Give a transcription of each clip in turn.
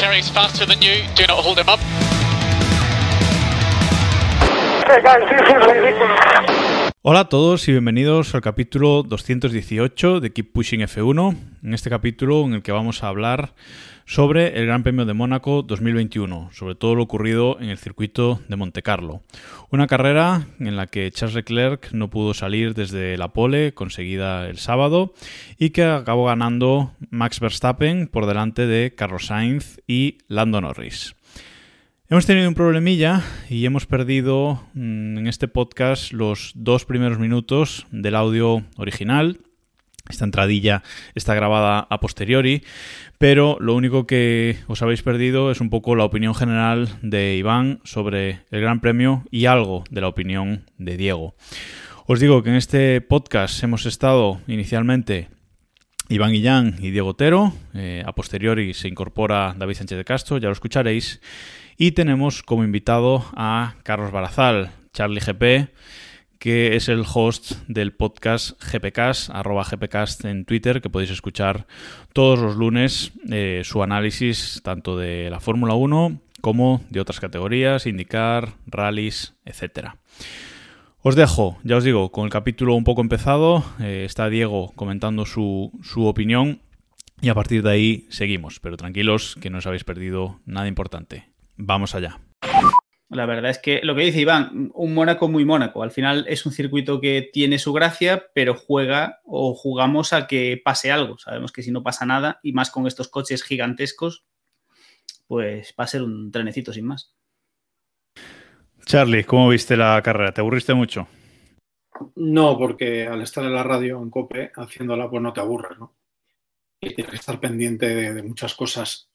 Valtteri's faster than you. Do not hold him up. Hey guys. Hola a todos y bienvenidos al capítulo 218 de Keep Pushing F1. En este capítulo en el que vamos a hablar sobre el Gran Premio de Mónaco 2021, sobre todo lo ocurrido en el circuito de Monte Carlo. Una carrera en la que Charles Leclerc no pudo salir desde la pole conseguida el sábado y que acabó ganando Max Verstappen por delante de Carlos Sainz y Lando Norris. Hemos tenido un problemilla y hemos perdido mm, en este podcast los dos primeros minutos del audio original. Esta entradilla está grabada a posteriori, pero lo único que os habéis perdido es un poco la opinión general de Iván sobre el Gran Premio y algo de la opinión de Diego. Os digo que en este podcast hemos estado inicialmente Iván Guillán y Diego Otero. Eh, a posteriori se incorpora David Sánchez de Castro, ya lo escucharéis. Y tenemos como invitado a Carlos Barazal, Charlie GP, que es el host del podcast GPcast, arroba GPcast en Twitter, que podéis escuchar todos los lunes eh, su análisis tanto de la Fórmula 1 como de otras categorías, indicar, rallies, etcétera. Os dejo, ya os digo, con el capítulo un poco empezado. eh, está Diego comentando su, su opinión y a partir de ahí seguimos. Pero tranquilos que no os habéis perdido nada importante. Vamos allá. La verdad es que lo que dice Iván, un Mónaco muy Mónaco. Al final es un circuito que tiene su gracia, pero juega o jugamos a que pase algo. Sabemos que si no pasa nada, y más con estos coches gigantescos, pues va a ser un trenecito sin más. Charlie, ¿cómo viste la carrera? ¿Te aburriste mucho? No, porque al estar en la radio en COPE haciéndola, pues no te aburres, ¿no? Y tienes que estar pendiente de, de muchas cosas.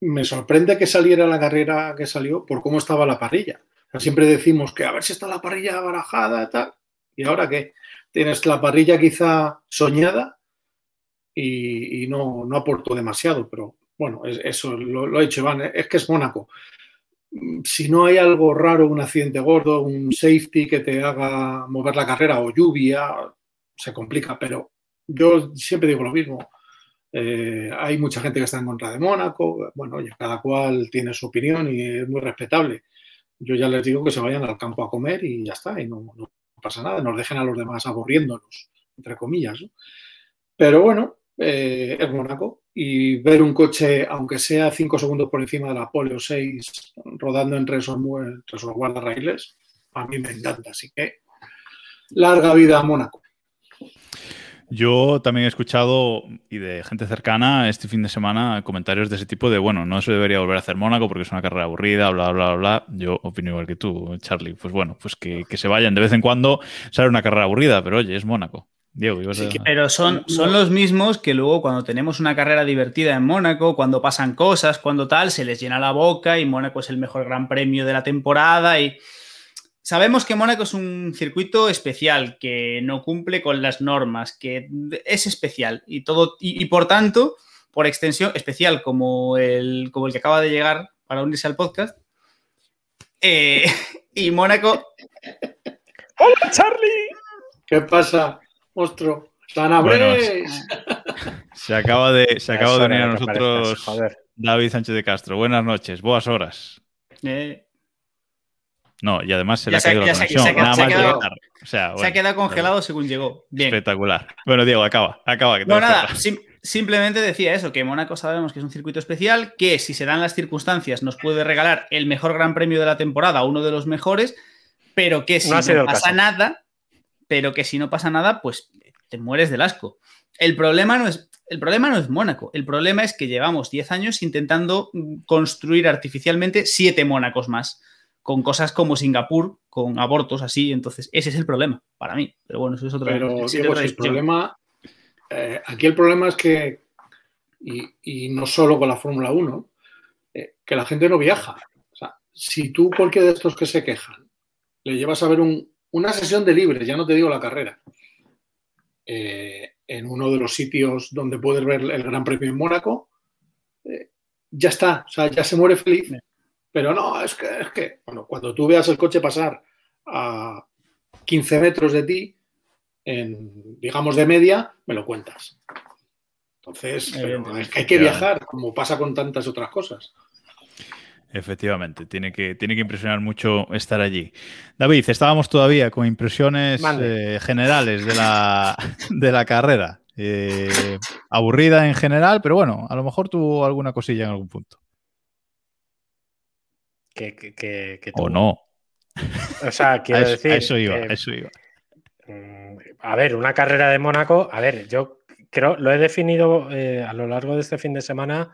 Me sorprende que saliera la carrera que salió por cómo estaba la parrilla. Siempre decimos que a ver si está la parrilla barajada tal. ¿Y ahora qué? Tienes la parrilla quizá soñada y, no, no aportó demasiado, pero bueno, es- eso lo, lo ha hecho Iván. Es que es Mónaco si no hay algo raro, un accidente gordo, un safety que te haga mover la carrera o lluvia, se complica, pero yo siempre digo lo mismo. Eh, hay mucha gente que está en contra de Mónaco, bueno, cada cual tiene su opinión y es muy respetable. Yo ya les digo que se vayan al campo a comer y ya está, y no, pasa nada, nos dejen a los demás aburriéndonos, entre comillas. Pero bueno, eh, es Mónaco y ver un coche, aunque sea cinco segundos por encima de la pole o seis, rodando entre esos, entre esos guardarraíles, a mí me encanta. Así que larga vida a Mónaco. Yo también he escuchado, y de gente cercana, este fin de semana, comentarios de ese tipo de, bueno, no se debería volver a hacer Mónaco porque es una carrera aburrida, bla, bla, bla. Yo opino igual que tú, Charlie. Pues bueno, pues que, que se vayan de vez en cuando, sale una carrera aburrida, pero oye, es Mónaco. Diego, ibas a... Pero son, son los mismos que luego cuando tenemos una carrera divertida en Mónaco, cuando pasan cosas, cuando tal, se les llena la boca y Mónaco es el mejor gran premio de la temporada y sabemos que Mónaco es un circuito especial, que no cumple con las normas, que es especial y todo, y, y por tanto, por extensión, especial como el, como el que acaba de llegar para unirse al podcast. Eh, y Mónaco ¿Qué pasa, monstruo? ¡Sana Bueno! Se acaba de, se acaba de unir a nosotros. David Sánchez de Castro. Buenas noches, buenas horas. eh, No, y además se le Ya ha se ha- caído la ya se ha- conexión. se ha- nada se ha más quedado- llegar. O sea, se ha quedado congelado según llegó. Bien. Espectacular. Bueno, Diego, acaba, acaba. Que No, nada, sim- simplemente decía eso, que Mónaco sabemos que es un circuito especial, que si se dan las circunstancias nos puede regalar el mejor gran premio de la temporada, uno de los mejores, pero que si No pasa caso. nada, pero que si no pasa nada, pues te mueres del asco. El problema no es, el problema no es Mónaco, el problema es que llevamos 10 años intentando construir artificialmente 7 Mónacos más, con cosas como Singapur, con abortos así, entonces ese es el problema para mí. Pero bueno, eso es otro Pero, es otra el problema. eh, aquí el problema es que, y, y no solo con la Fórmula 1, eh, que la gente no viaja. O sea, si tú, cualquiera de estos que se quejan, le llevas a ver una sesión de libres, ya no te digo la carrera, eh, en uno de los sitios donde puedes ver el Gran Premio en Mónaco, ya está, o sea, ya se muere feliz. Pero no, es que, es que, bueno, cuando tú veas el coche pasar a 15 metros de ti, en, digamos, de media, me lo cuentas. Entonces, es que hay que viajar, como pasa con tantas otras cosas. Efectivamente, tiene que, tiene que impresionar mucho estar allí. David, estábamos todavía con impresiones eh, generales de la, de la carrera. Eh, aburrida en general, pero bueno, a lo mejor tuvo alguna cosilla en algún punto. O no. O sea, quiero a decir. eso iba, eso iba. Mm, a ver, una carrera de Mónaco, a ver, yo creo, lo he definido eh, a lo largo de este fin de semana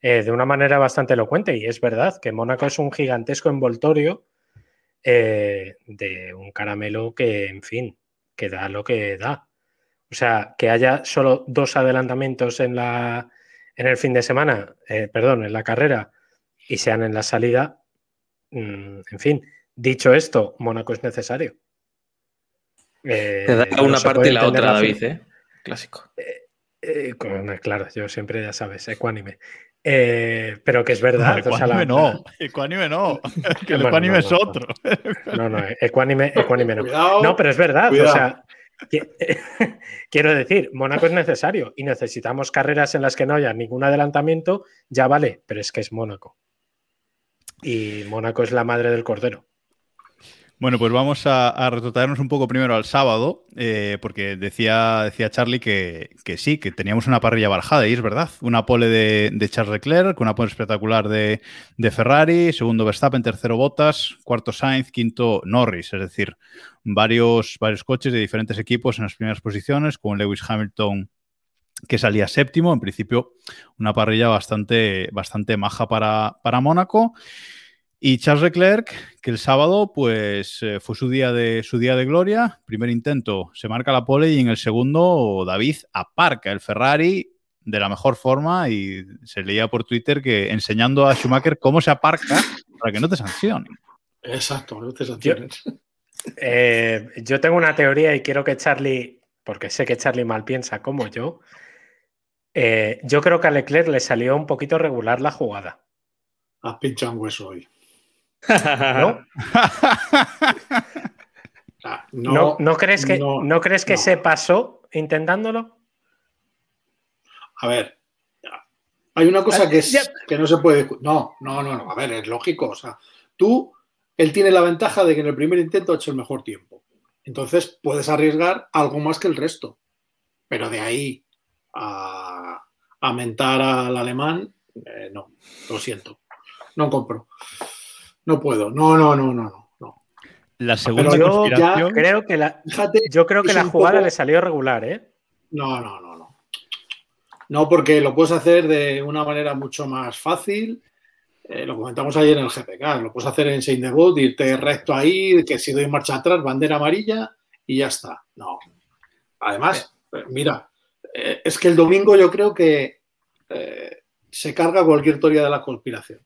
eh, de una manera bastante elocuente. Y es verdad que Mónaco es un gigantesco envoltorio eh, de un caramelo que, en fin, que da lo que da. O sea, que haya solo dos adelantamientos en, la, en el fin de semana, perdón, en la carrera, y sean en la salida. Mm, en fin, dicho esto, Mónaco es necesario. Te da una parte y la otra, David, ¿eh? Clásico. claro, yo siempre, ya sabes, ecuánime. Eh, pero que es verdad. No, ecuánime no, ecuánime no, que el ecuánime es otro. No, no, ecuánime, ecuánime no. no, pero es verdad. O sea, quiero decir, Mónaco es necesario y necesitamos carreras en las que no haya ningún adelantamiento, ya vale, pero es que es Mónaco. Y Mónaco es la madre del cordero. Bueno, pues vamos a, a un poco primero al sábado, eh, porque decía, decía Charlie que, sí, que teníamos una parrilla barajada, y es verdad. Una pole de, Charles Leclerc, una pole espectacular de, Ferrari, segundo Verstappen, tercero Bottas, cuarto Sainz, quinto Norris, es decir, varios, varios coches de diferentes equipos en las primeras posiciones, con Lewis Hamilton que salía séptimo, en principio una parrilla bastante, bastante maja para, para Mónaco. Y Charles Leclerc, que el sábado pues eh, fue su día, de, su día de gloria, primer intento se marca la pole y en el segundo David aparca el Ferrari de la mejor forma y se leía por Twitter que enseñando a Schumacher cómo se aparca para que no te sancionen. Exacto, no te sancionen. Eh, yo, tengo una teoría y quiero que Charlie, porque sé que Charlie mal piensa como yo, eh, yo creo que a Leclerc le salió un poquito regular la jugada. Has pinchado un hueso hoy. ¿No? ¿No, crees que, no, crees que se pasó intentándolo? A ver, hay una cosa que, es, que no se puede. No, no, no, no. A ver, es lógico. O sea, tú, él tiene la ventaja de que en el primer intento ha hecho el mejor tiempo. Entonces puedes arriesgar algo más que el resto. Pero de ahí a, a mentar al alemán, eh, no, lo siento. No compro. No puedo. No, no, no, no, no. La segunda yo creo que la, yo creo que la jugada le salió regular, ¿eh? No, no, no, no. No, porque lo puedes hacer de una manera mucho más fácil. Eh, lo comentamos ayer en el GPK. Lo puedes hacer en Saint Debut, irte recto ahí, que si doy marcha atrás, bandera amarilla y ya está. No. Además, eh, mira, eh, es que el domingo yo creo que se carga cualquier teoría de la conspiración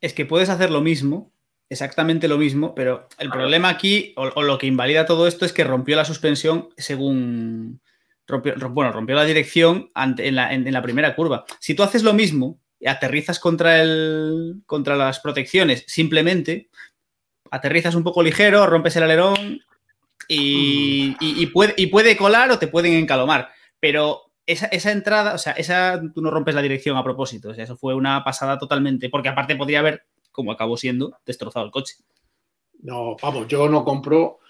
es que puedes hacer lo mismo, exactamente lo mismo, pero el problema aquí, o, lo que invalida todo esto, es que rompió la suspensión según. Rompió, bueno, rompió la dirección en, la, primera curva. Si tú haces lo mismo y aterrizas contra, el, contra las protecciones, simplemente aterrizas un poco ligero, rompes el alerón y, puede, y puede colar o te pueden encalomar. Pero esa, entrada, o sea, esa tú no rompes la dirección a propósito. O sea, eso fue una pasada totalmente. Porque aparte podría haber, como acabó siendo, destrozado el coche. No, vamos, yo no compro.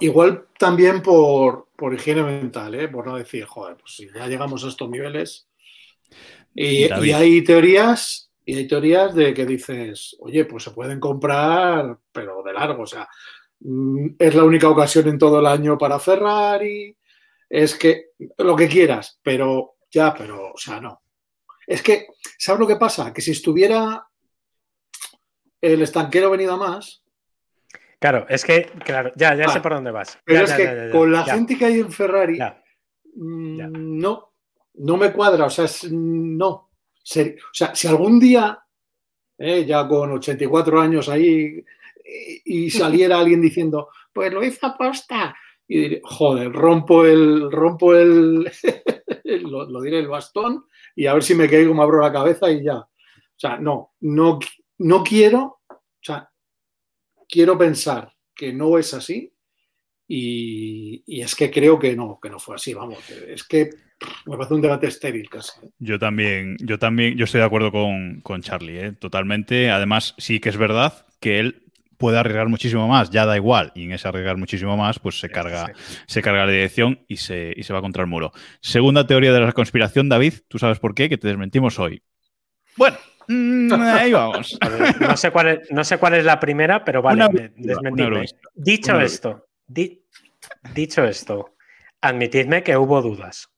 Igual también por, por higiene mental, ¿eh? por no decir, joder, pues si ya llegamos a estos niveles. Y, y, hay teorías, y hay teorías de que dices, oye, pues se pueden comprar, pero de largo. O sea, es la única ocasión en todo el año para Ferrari es que lo que quieras, pero ya, pero, o sea, no. Es que, ¿sabes lo que pasa? Que si estuviera el estanquero venido más. Claro, es que, claro, ya, ya sé ah, por dónde vas. Pero es que con la gente que hay en Ferrari, mm, no, no me cuadra, o sea, no. o sea, si algún día ¿eh? ya con 84 años ahí, y saliera alguien diciendo, pues lo hizo aposta. Y diré, joder, rompo el, rompo el, lo, diré, el bastón y a ver si me caigo, me abro la cabeza y ya. O sea, no, no, no quiero, o sea, quiero pensar que no es así y, y es que creo que no, que no fue así, vamos, es que me parece un debate estéril casi. Yo también, yo también, yo estoy de acuerdo con, con Charlie, ¿eh? totalmente. Además, sí que es verdad que él puede arriesgar muchísimo más, ya da igual, y en ese arriesgar muchísimo más, pues se carga, se carga la dirección y se, y se va contra el muro. Segunda teoría de la conspiración, David, tú sabes por qué, que te desmentimos hoy. Bueno, mm, ahí vamos. No, sé cuál es, no sé cuál es la primera, pero vale, Una desmentirme. Dicho Una esto, di, dicho esto, admitidme que hubo dudas.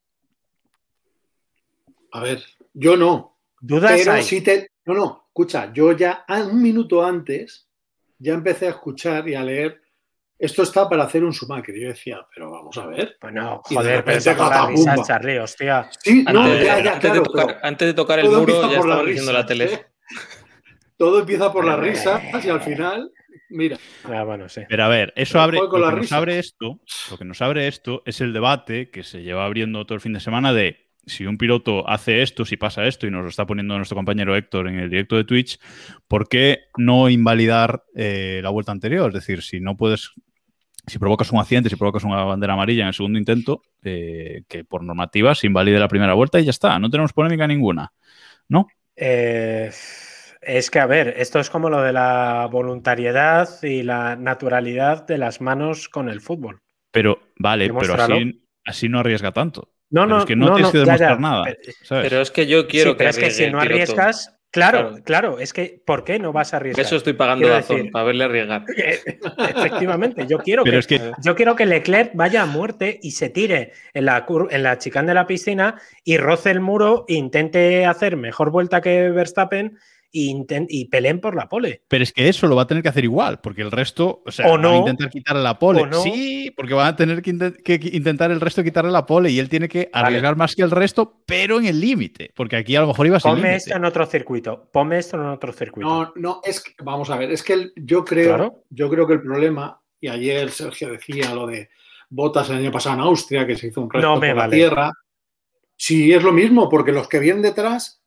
A ver, yo no. Dudas Pero hay. sí te. No, no, escucha, yo ya ah, un minuto antes ya empecé a escuchar y a leer. Esto está para hacer un Schumacher. Yo decía, pero vamos a ver. Bueno, joder, pero risas, Charlie, hostia. Sí, no, Antes, ya, ya, antes claro, de tocar, pero antes de tocar el muro ya estaba diciendo la tele. ¿eh? Todo empieza por las Hombre. risas y al final, mira. Ah, bueno, sí. Pero a ver, eso abre, lo la que, nos risa. abre esto, lo que nos abre esto es el debate que se lleva abriendo todo el fin de semana de si un piloto hace esto, si pasa esto, y nos lo está poniendo nuestro compañero Héctor en el directo de Twitch, ¿por qué no invalidar eh, la vuelta anterior? Es decir, si no puedes, si provocas un accidente, si provocas una bandera amarilla en el segundo intento, eh, que por normativa se invalide la primera vuelta y ya está, no tenemos polémica ninguna, ¿no? Eh, es que, a ver, esto es como lo de la voluntariedad y la naturalidad de las manos con el fútbol. Pero vale, pero así no arriesga tanto. No, Pero no, es que no, no, tienes no, que ya, demostrar ya. nada. Pero- ¿sabes? Pero es que yo quiero Sí, pero es que si no arriesgas, claro, Claro. claro, es que ¿por qué no vas a arriesgar? Eso estoy pagando Quiero Dazón, decir- para verle arriesgar. Efectivamente, yo quiero que, es que yo quiero que Leclerc vaya a muerte y se tire en la, en la chicane de la piscina y roce el muro e intente hacer mejor vuelta que Verstappen y, y peleen por la pole. Pero es que eso lo va a tener que hacer igual, porque el resto, o sea, O van no, a intentar quitarle la pole. no. Sí, porque van a tener que, intentar el resto quitarle la pole y él tiene que Vale. arriesgar más que el resto, pero en el límite, porque aquí a lo mejor iba sin Ponme límite. esto en otro circuito. Ponme esto en otro circuito. No, no, es que, vamos a ver, es que el- yo creo, Claro. yo creo que el problema, y ayer Sergio decía lo de Botas el año pasado en Austria, que se hizo un resto No me por la tierra. Sí, es lo mismo, porque los que vienen detrás,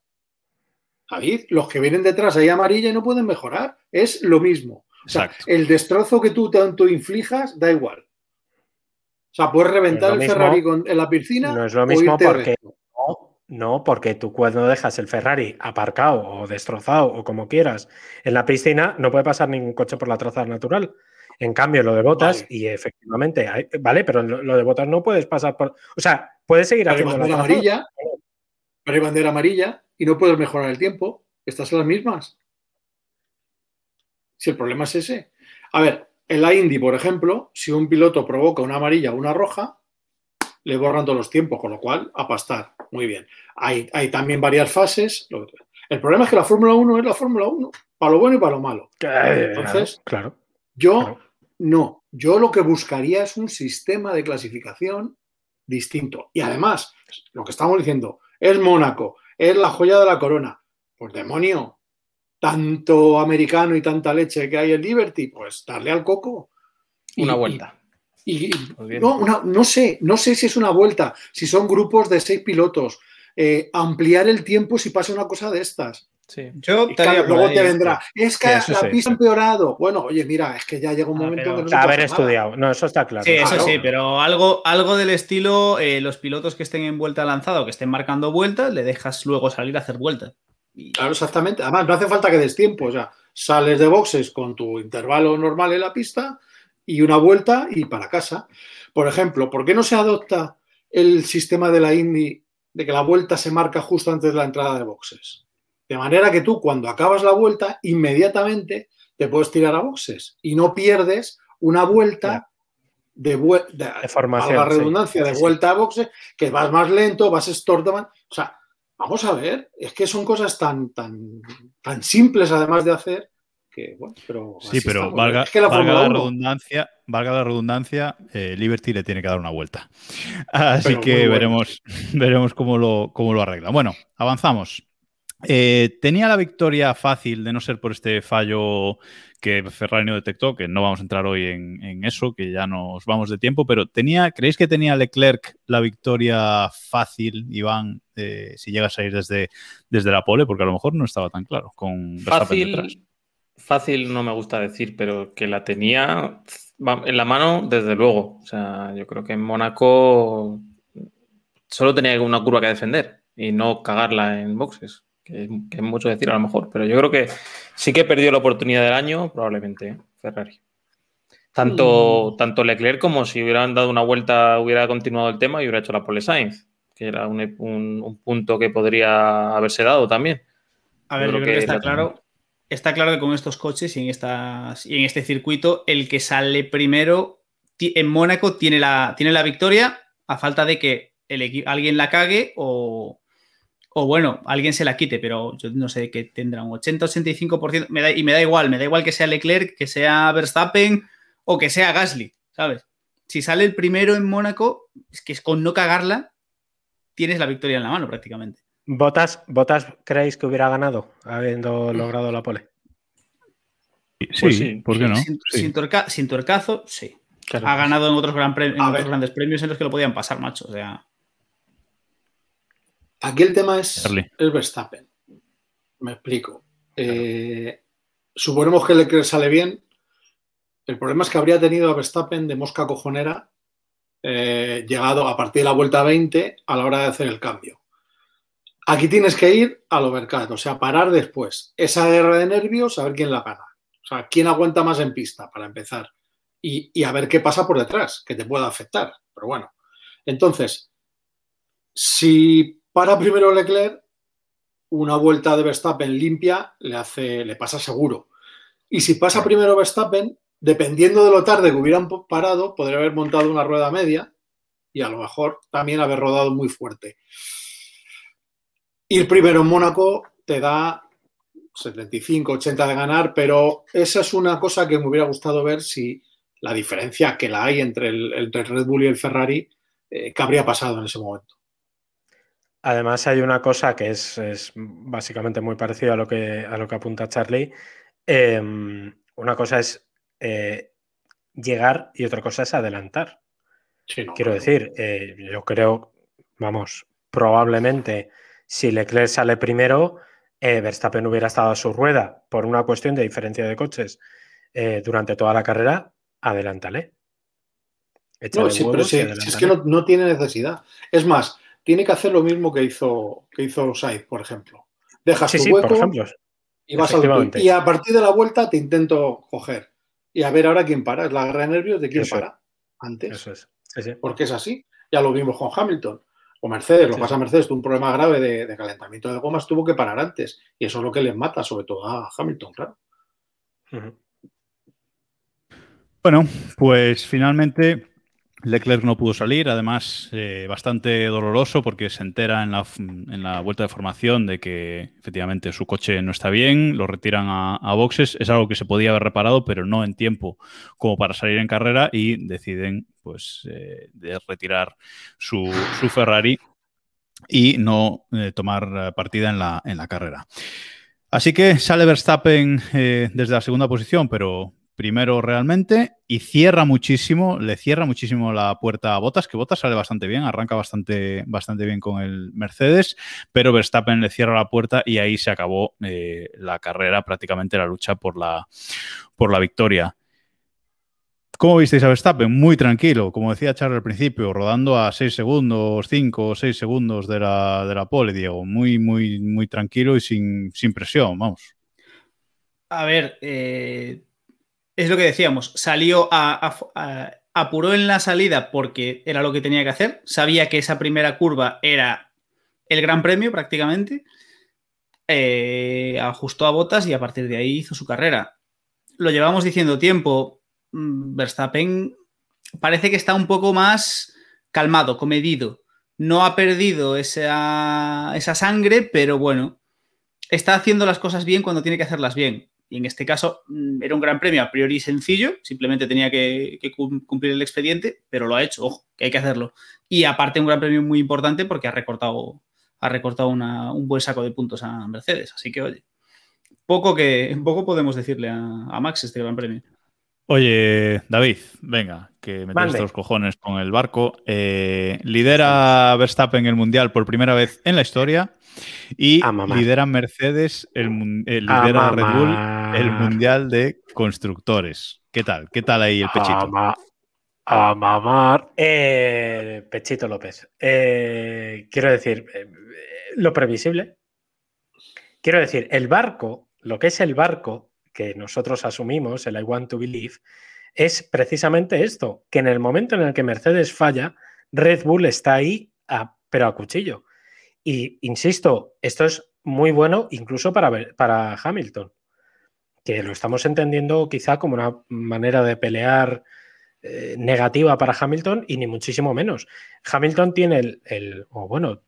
David, los que vienen detrás ahí amarilla y no pueden mejorar. Es lo mismo. O sea, Exacto. el destrozo que tú tanto inflijas da igual. O sea, puedes reventar el mismo- Ferrari con- en la piscina. No es lo mismo porque no, no, porque tú cuando dejas el Ferrari aparcado o destrozado o como quieras en la piscina, no puede pasar ningún coche por la trazada natural. En cambio, lo de botas, Vale. y efectivamente, hay- vale, pero lo, de botas no puedes pasar por. O sea, puedes seguir haciendo la. Pero hay bandera amarilla y no puedes mejorar el tiempo. Estas son las mismas. Si el problema es ese. A ver, en la Indy, por ejemplo, si un piloto provoca una amarilla o una roja, le borran todos los tiempos, con lo cual, a pastar. Muy bien. Hay, hay también varias fases. El problema es que la Fórmula 1 es la Fórmula 1, para lo bueno y para lo malo. Entonces, claro. Yo Claro. no, yo lo que buscaría es un sistema de clasificación distinto. Y además, lo que estamos diciendo, es Mónaco, es la joya de la corona. Pues demonio, tanto americano y tanta leche que hay en Liberty, pues darle al coco. Una y- vuelta. y, no, una- no sé, no sé si es una vuelta, si son grupos de seis pilotos, eh, ampliar el tiempo si pasa una cosa de estas. Sí. Yo claro, luego ahí, te vendrá. Es que Sí, la sí, pista ha empeorado. Bueno, oye, mira, es que ya llega un Ah, momento pero- que no se Haber nada. estudiado. No, eso está claro. Sí, eso Claro. sí, pero algo, algo del estilo, eh, los pilotos que estén en vuelta lanzada o que estén marcando vueltas, le dejas luego salir a hacer vueltas. Y- Claro, exactamente. Además, no hace falta que des tiempo. O sea, sales de boxes con tu intervalo normal en la pista y una vuelta y para casa. Por ejemplo, ¿por qué no se adopta el sistema de la Indy de que la vuelta se marca justo antes de la entrada de boxes? De manera que tú, cuando acabas la vuelta, inmediatamente te puedes tirar a boxes y no pierdes una vuelta de, vue- de, De formación, valga la sí. redundancia, de Sí, vuelta a boxes, que vas más lento, vas estorban. O sea, vamos a ver, es que son cosas tan, tan, tan simples además de hacer que, bueno, pero. Sí, pero valga, Es que la valga Fórmula la 1, redundancia, valga la redundancia, eh, Liberty le tiene que dar una vuelta. Así Pero que veremos, veremos cómo lo, cómo lo arregla. Bueno, avanzamos. Eh, tenía la victoria fácil de no ser por este fallo que Ferrari no detectó, que no vamos a entrar hoy en, eso, que ya nos vamos de tiempo, pero tenía, ¿creéis que tenía Leclerc la victoria fácil, Iván, eh, si llega a salir desde, desde la pole? Porque a lo mejor no estaba tan claro con fácil, Fácil no me gusta decir, pero que la tenía en la mano, desde luego. O sea, yo creo que en Mónaco solo tenía una curva que defender y no cagarla en boxes que, es mucho decir a lo mejor, pero yo creo que sí que perdió la oportunidad del año, probablemente, ¿eh? Ferrari. Tanto, mm. tanto Leclerc como si hubieran dado una vuelta, hubiera continuado el tema y hubiera hecho la pole Sainz, que era un, punto que podría haberse dado también. A ver, yo, creo, que, está claro. Está claro que con estos coches y en, estas, y en este circuito, el que sale primero en Mónaco tiene la, tiene la victoria a falta de que el, alguien la cague o, o bueno, alguien se la quite, pero yo no sé qué tendrá un 80-85%, me da, y me da igual, me da igual que sea Leclerc, que sea Verstappen o que sea Gasly, ¿sabes? Si sale el primero en Mónaco, es que es con no cagarla, tienes la victoria en la mano prácticamente. ¿Botas, ¿Botas creéis que hubiera ganado habiendo logrado la pole? Sí, pues ¿por qué no? Sin, torcazo, sí. Ha ganado en otros, gran en otros grandes premios en los que lo podían pasar, macho. O sea. Aquí el tema es el Verstappen. Me explico. Eh, suponemos que le sale bien. El problema es que habría tenido a Verstappen de mosca cojonera eh, llegado a partir de la vuelta 20 a la hora de hacer el cambio. Aquí tienes que ir al overcut, o sea, parar después. Esa guerra de nervios, a ver quién la gana. O sea, quién aguanta más en pista, para empezar. Y, y a ver qué pasa por detrás, que te pueda afectar. Pero bueno. Entonces, si para primero Leclerc, una vuelta de Verstappen limpia le, hace, le pasa seguro. Y si pasa primero Verstappen, dependiendo de lo tarde que hubieran parado, podría haber montado una rueda media y a lo mejor también haber rodado muy fuerte. Ir primero en Mónaco te da 75, 80 de ganar, pero esa es una cosa que me hubiera gustado ver si la diferencia que la hay entre el, Red Bull y el Ferrari, eh, ¿qué habría pasado en ese momento? Además, hay una cosa que es, básicamente muy parecida a lo que, a lo que apunta Charlie. Em, una cosa es eh, llegar y otra cosa es adelantar. Quiero decir, eh, yo creo, vamos, probablemente si Leclerc sale primero, eh, Verstappen hubiera estado a su rueda por una cuestión de diferencia de coches durante toda la carrera, adelántale. No, sí, pero sí, es que no, no tiene necesidad. Es más, tiene que hacer lo mismo que hizo, que hizo Sainz, por ejemplo. Dejas tu hueco y vas al Y a partir de la vuelta te intento coger. Y a ver ahora quién para. Es la guerra de nervios de quién para antes. Eso es. Porque es así. Ya lo vimos con Hamilton. O Mercedes, lo que pasa a Mercedes, tuvo un problema grave de, calentamiento de gomas, tuvo que parar antes. Y eso es lo que les mata, sobre todo a Hamilton, claro. Bueno, pues finalmente Leclerc no pudo salir, además eh, bastante doloroso porque se entera en la, vuelta de formación de que efectivamente su coche no está bien, lo retiran a, boxes, es algo que se podía haber reparado, pero no en tiempo como para salir en carrera y deciden pues eh, retirar su, Ferrari y no eh, tomar partida en la, en la carrera. Así que sale Verstappen desde la segunda posición, pero primero realmente y cierra muchísimo, le cierra muchísimo la puerta a Botas, que Botas sale bastante bien, arranca bastante, bastante bien con el Mercedes, pero Verstappen le cierra la puerta y ahí se acabó eh, la carrera, prácticamente la lucha por la, por la victoria. ¿Cómo visteis a Verstappen? Muy tranquilo, como decía Charles al principio, rodando a 6 segundos, 5 o 6 segundos de la, de la pole, Diego. Muy, muy, muy tranquilo y sin, sin presión, vamos. A ver, eh, es lo que decíamos, salió a, apuró en la salida porque era lo que tenía que hacer, sabía que esa primera curva era el gran premio prácticamente, eh, ajustó a botas y a partir de ahí hizo su carrera. Lo llevamos diciendo tiempo, mm, Verstappen parece que está un poco más calmado, comedido. No ha perdido esa, esa sangre, pero bueno, está haciendo las cosas bien cuando tiene que hacerlas bien. Y en este caso mm, era un gran premio a priori sencillo, simplemente tenía que, cumplir el expediente, pero lo ha hecho, ojo, que hay que hacerlo. Y aparte un gran premio muy importante porque ha recortado, ha recortado un buen saco de puntos a Mercedes. Así que, oye, poco, que, poco podemos decirle a Max este Gran Premio. Oye, David, venga, que me tienes los cojones con el barco. Eh, lidera Verstappen el mundial por primera vez en la historia y lidera Mercedes, el, eh, lidera Red Bull el mundial de constructores. ¿Qué tal? ¿Qué tal ahí el pechito? A, ma- a mamar. Eh, Pechito López. Eh, quiero decir, eh, lo previsible. Quiero decir, el barco, lo que es el barco que nosotros asumimos, el I want to believe, es precisamente esto, que en el momento en el que Mercedes falla, Red Bull está ahí, pero a cuchillo. Y insisto, esto es muy bueno incluso para, para Hamilton, que lo estamos entendiendo quizá como una manera de pelear eh, negativa para Hamilton y ni muchísimo menos. Hamilton tiene el, el- o bueno,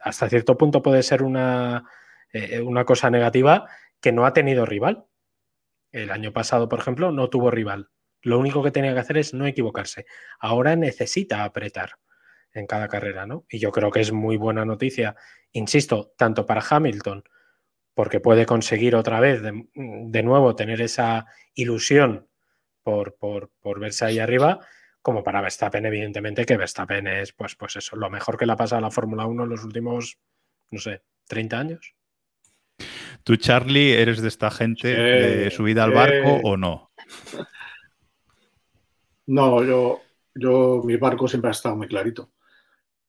hasta cierto punto puede ser una, eh, una cosa negativa que no ha tenido rival. El año pasado, por ejemplo, no tuvo rival. Lo único que tenía que hacer es no equivocarse. Ahora necesita apretar en cada carrera, ¿no? Y yo creo que es muy buena noticia, insisto, tanto para Hamilton, porque puede conseguir otra vez de, nuevo tener esa ilusión por, por, por verse ahí arriba, como para Verstappen, evidentemente, que Verstappen es, pues, pues eso, lo mejor que le ha pasado a la Fórmula 1 en los últimos, no sé, 30 años. ¿Tú, Charlie, eres de esta gente Sí, de subida al barco o no? No, yo, yo, mi barco siempre ha estado muy clarito.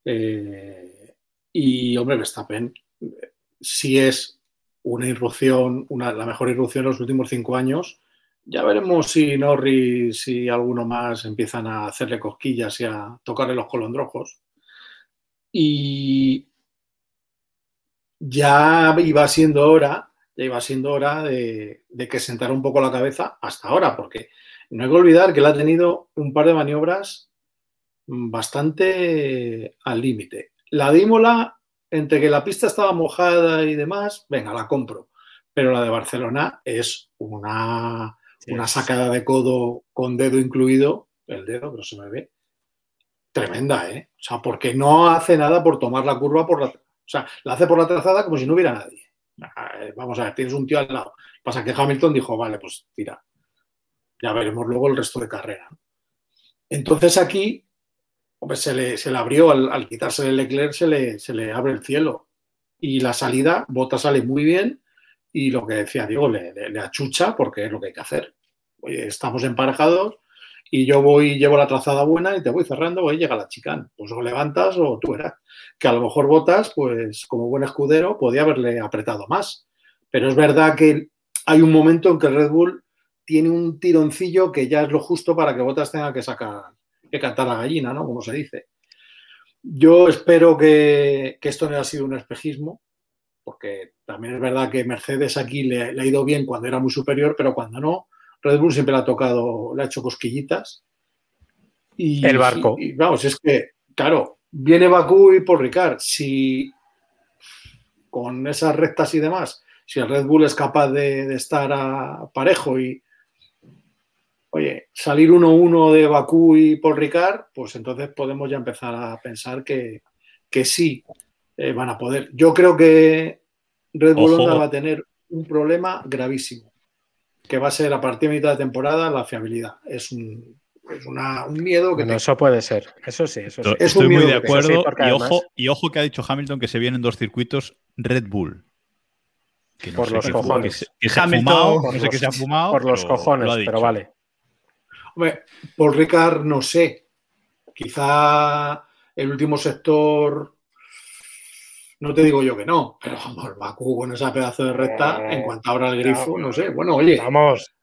Eh, y, hombre, Verstappen, eh, si es una irrupción, una, la mejor irrupción en los últimos cinco años, ya veremos si Norris y alguno más empiezan a hacerle cosquillas y a tocarle los colondrojos. Y ya iba siendo hora, ya iba siendo hora de, de que sentara un poco la cabeza hasta ahora, porque no hay que olvidar que él ha tenido un par de maniobras mm, bastante al límite. La de Imola, entre que la pista estaba mojada y demás, venga, la compro. Pero la de Barcelona es una, una sacada de codo con dedo incluido, el dedo, pero se me ve, tremenda, ¿eh? O sea, porque no hace nada por tomar la curva por la... O sea, la hace por la trazada como si no hubiera nadie. Eh, Vamos a ver, tienes un tío al lado. Pasa que Hamilton dijo, vale, pues tira. Ya veremos luego el resto de carrera. Entonces aquí, hombre, se le, se le abrió, al, quitarse el Leclerc, se le, se le abre el cielo. Y la salida, Bota sale muy bien y lo que decía Diego, le, le- achucha porque es lo que hay que hacer. Estamos emparejados y yo voy, llevo la trazada buena y te voy cerrando, voy llega la chicana. Pues o levantas o tú verás. Que a lo mejor Botas, pues como buen escudero, podía haberle apretado más. Pero es verdad que hay un momento en que el Red Bull tiene un tironcillo que ya es lo justo para que Botas tenga que sacar, que cantar la gallina, ¿no? Como se dice. Yo espero que, que esto no haya sido un espejismo, porque también es verdad que Mercedes aquí le, le ha ido bien cuando era muy superior, pero cuando no, Red Bull siempre le ha tocado, le ha hecho cosquillitas. Y, El barco. Y, vamos, es que, claro, viene Bakú y por Ricard. Si con esas rectas y demás, si el Red Bull es capaz de, de estar a parejo y, oye, salir 1-1 de Bakú y Paul Ricard, pues entonces podemos ya empezar a pensar que, que sí eh, van a poder. Yo creo que Red Bull. Honda va a tener un problema gravísimo, que va a ser a partir de mitad de temporada la fiabilidad. Es un, es una- un miedo que Bueno, tengo. eso puede ser. Eso sí, eso sí. Estoy Es un muy miedo de acuerdo. Sí, y, además- ojo, y ojo que ha dicho Hamilton que se vienen dos circuitos Red Bull. Que no Por los cojones. que se- ha Hamilton, fumado, por no sé los- qué se ha fumado. Por los cojones, lo pero vale. Hombre, Paul Ricard, no sé. Quizá el último sector, no te digo yo que no, pero vamos, Bakú con esa pedazo de recta, en cuanto abra el grifo, no sé. Bueno, oye, a Vamos.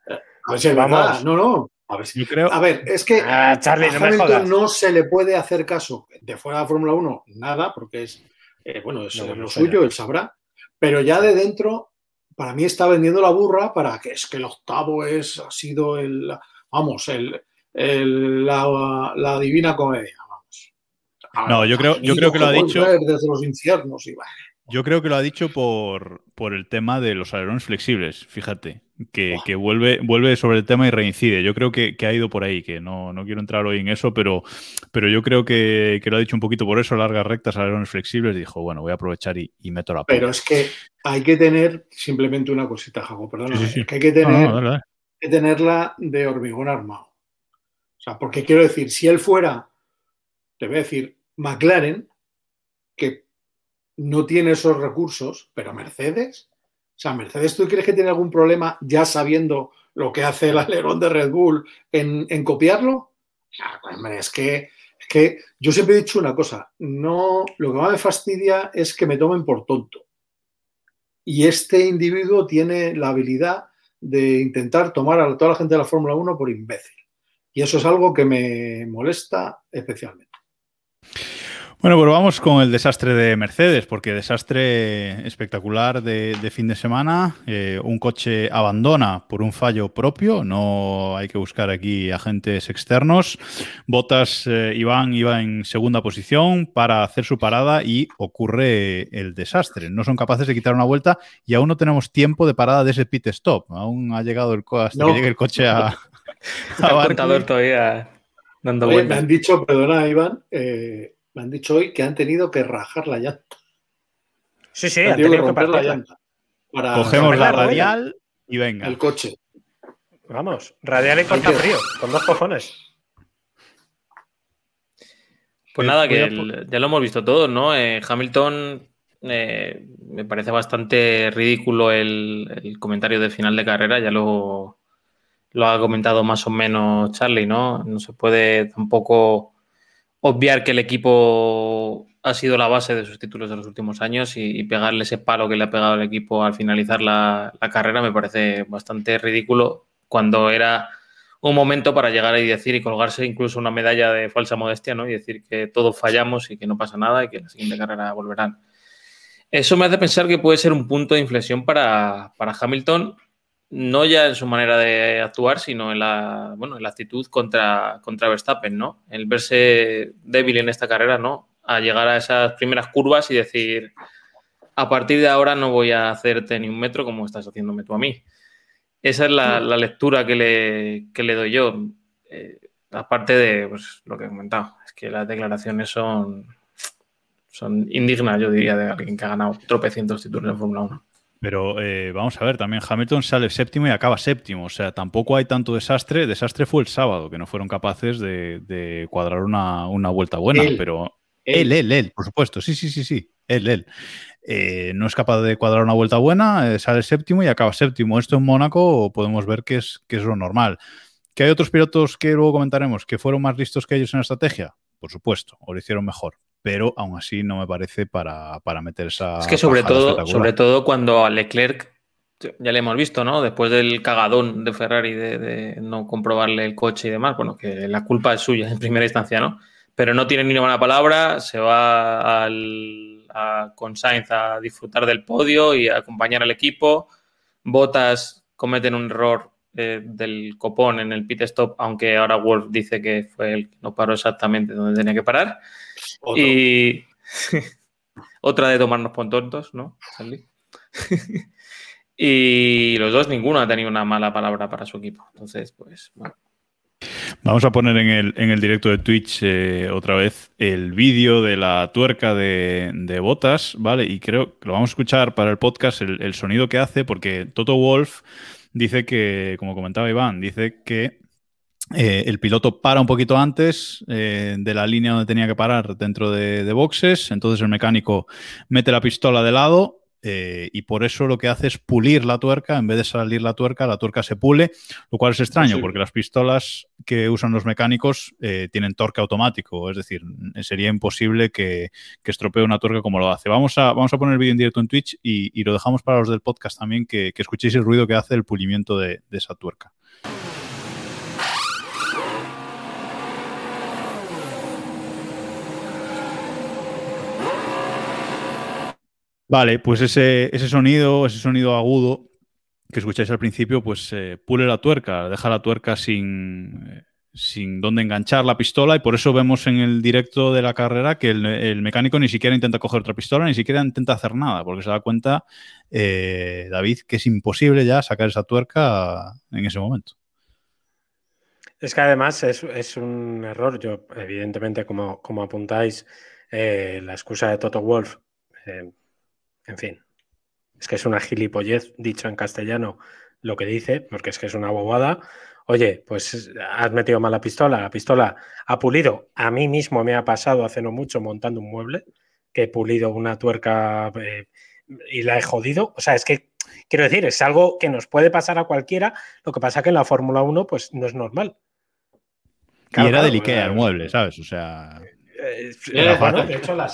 ver si es vamos. verdad. No, no. A ver, si- Yo creo. a ver, es que Ah, Charlie, a no Hamilton se le puede hacer caso de fuera de la Fórmula 1, nada, porque es, eh, bueno, es No, lo suyo, él sabrá. Pero ya de dentro, para mí está vendiendo la burra para que es que el octavo es, ha sido el, vamos, el, el- la, la divina comedia, vamos. No, yo creo- yo creo que lo ha dicho- Desde los infiernos y bueno. Yo creo que lo ha dicho por, por el tema de los alerones flexibles, fíjate. Que, que vuelve, vuelve sobre el tema y reincide. Yo creo que, que ha ido por ahí, que no, no, quiero entrar hoy en eso, pero, pero yo creo que, que, lo ha dicho un poquito por eso, largas rectas, alerones flexibles, dijo, bueno, voy a aprovechar y, y meto la Pero es que hay que tener simplemente una cosita, Jago, perdón, sí, sí, sí. que hay que, tener, no, no, dale, dale. que tenerla de hormigón armado. O sea, porque quiero decir, si él fuera, te voy a decir, McLaren, que no tiene esos recursos, pero Mercedes, sea, Mercedes, ¿tú crees que tiene algún problema ya sabiendo lo que hace el alerón de Red Bull en, copiarlo? Es que, es que yo siempre he dicho una cosa, no, lo que más me fastidia es que me tomen por tonto. Y este individuo tiene la habilidad de intentar tomar a toda la gente de la Fórmula 1 por imbécil. Y eso es algo que me molesta especialmente. Bueno, pues vamos con el desastre de Mercedes, porque desastre espectacular de, de fin de semana. Eh, un coche abandona por un fallo propio, no hay que buscar aquí agentes externos. Botas eh, Iván iba en segunda posición para hacer su parada y ocurre el desastre. No son capaces de quitar una vuelta y aún no tenemos tiempo de parada de ese pit stop. Aún ha llegado el hasta no. que llegue el coche a. a contador todavía dando Oye. Me han dicho, perdona, Iván. Eh me han dicho hoy que han tenido que rajar la llanta. Sí, sí, han, han tenido, que romper la llanta. Para Cogemos la radial y venga. El coche. Vamos, radial y corta frío, con dos cojones. Pues nada, que el, ya lo hemos visto todos, ¿no? Eh, Hamilton eh, me parece bastante ridículo el, el, comentario de final de carrera, ya lo, lo ha comentado más o menos Charlie, ¿no? No se puede tampoco obviar que el equipo ha sido la base de sus títulos de los últimos años y, pegarle ese palo que le ha pegado el equipo al finalizar la, carrera me parece bastante ridículo cuando era un momento para llegar y decir y colgarse incluso una medalla de falsa modestia ¿no? y decir que todos fallamos y que no pasa nada y que la siguiente carrera volverán. Eso me hace pensar que puede ser un punto de inflexión para, para Hamilton no ya en su manera de actuar, sino en la, bueno, en la actitud contra, contra Verstappen, ¿no? El verse débil en esta carrera, ¿no? A llegar a esas primeras curvas y decir, a partir de ahora no voy a hacerte ni un metro como estás haciéndome tú a mí. Esa es la, la lectura que le, que le, doy yo. Eh, aparte de pues, lo que he comentado, es que las declaraciones son, son indignas, yo diría, de alguien que ha ganado tropecientos títulos en Fórmula 1. Pero eh, vamos a ver, también Hamilton sale séptimo y acaba séptimo. O sea, tampoco hay tanto desastre. Desastre fue el sábado, que no fueron capaces de, de cuadrar una, una, vuelta buena. Él, pero él, él, él, por supuesto. Sí, sí, sí, sí. Él, él. Eh, no es capaz de cuadrar una vuelta buena, eh, sale séptimo y acaba séptimo. Esto en Mónaco podemos ver que es, que es lo normal. ¿Que hay otros pilotos que luego comentaremos que fueron más listos que ellos en la estrategia? Por supuesto, o lo hicieron mejor pero aún así no me parece para, para meter esa. Es que sobre todo, sobre todo cuando a Leclerc, ya le hemos visto, ¿no? Después del cagadón de Ferrari de, de, no comprobarle el coche y demás, bueno, que la culpa es suya en primera instancia, ¿no? Pero no tiene ni una buena palabra, se va al, a, con Sainz a disfrutar del podio y a acompañar al equipo. Botas cometen un error eh, del copón en el pit stop, aunque ahora Wolf dice que fue el que no paró exactamente donde tenía que parar. Otro. Y otra de tomarnos por tontos, ¿no? y los dos, ninguno ha tenido una mala palabra para su equipo. Entonces, pues, bueno. Vamos a poner en el, en el directo de Twitch eh, otra vez el vídeo de la tuerca de, de, botas, ¿vale? Y creo que lo vamos a escuchar para el podcast, el, el sonido que hace, porque Toto Wolf dice que, como comentaba Iván, dice que eh, el piloto para un poquito antes eh, de la línea donde tenía que parar dentro de, de, boxes, entonces el mecánico mete la pistola de lado eh, y por eso lo que hace es pulir la tuerca, en vez de salir la tuerca, la tuerca se pule, lo cual es extraño sí. porque las pistolas que usan los mecánicos tienen torque automático, es decir, sería imposible que, que, estropee una tuerca como lo hace. Vamos a, vamos a poner el vídeo en directo en Twitch y, y, lo dejamos para los del podcast también, que, que escuchéis el ruido que hace el pulimiento de, de esa tuerca. Vale, pues ese, ese, sonido, ese sonido agudo que escucháis al principio, pues eh, pule la tuerca, deja la tuerca sin, sin dónde enganchar la pistola y por eso vemos en el directo de la carrera que el, el mecánico ni siquiera intenta coger otra pistola, ni siquiera intenta hacer nada, porque se da cuenta, eh, David, que es imposible ya sacar esa tuerca en ese momento. Es que además es, es un error. Yo, evidentemente, como, como apuntáis, eh, la excusa de Toto Wolf, eh, en fin, es que es una gilipollez dicho en castellano lo que dice, porque es que es una bobada. Oye, pues has metido mal la pistola, la pistola ha pulido. A mí mismo me ha pasado hace no mucho montando un mueble, que he pulido una tuerca eh, y la he jodido. O sea, es que, quiero decir, es algo que nos puede pasar a cualquiera, lo que pasa que en la Fórmula 1 pues no es normal. y era del Ikea el mueble, ¿sabes? O sea... Eh, eh, bueno, de hecho, la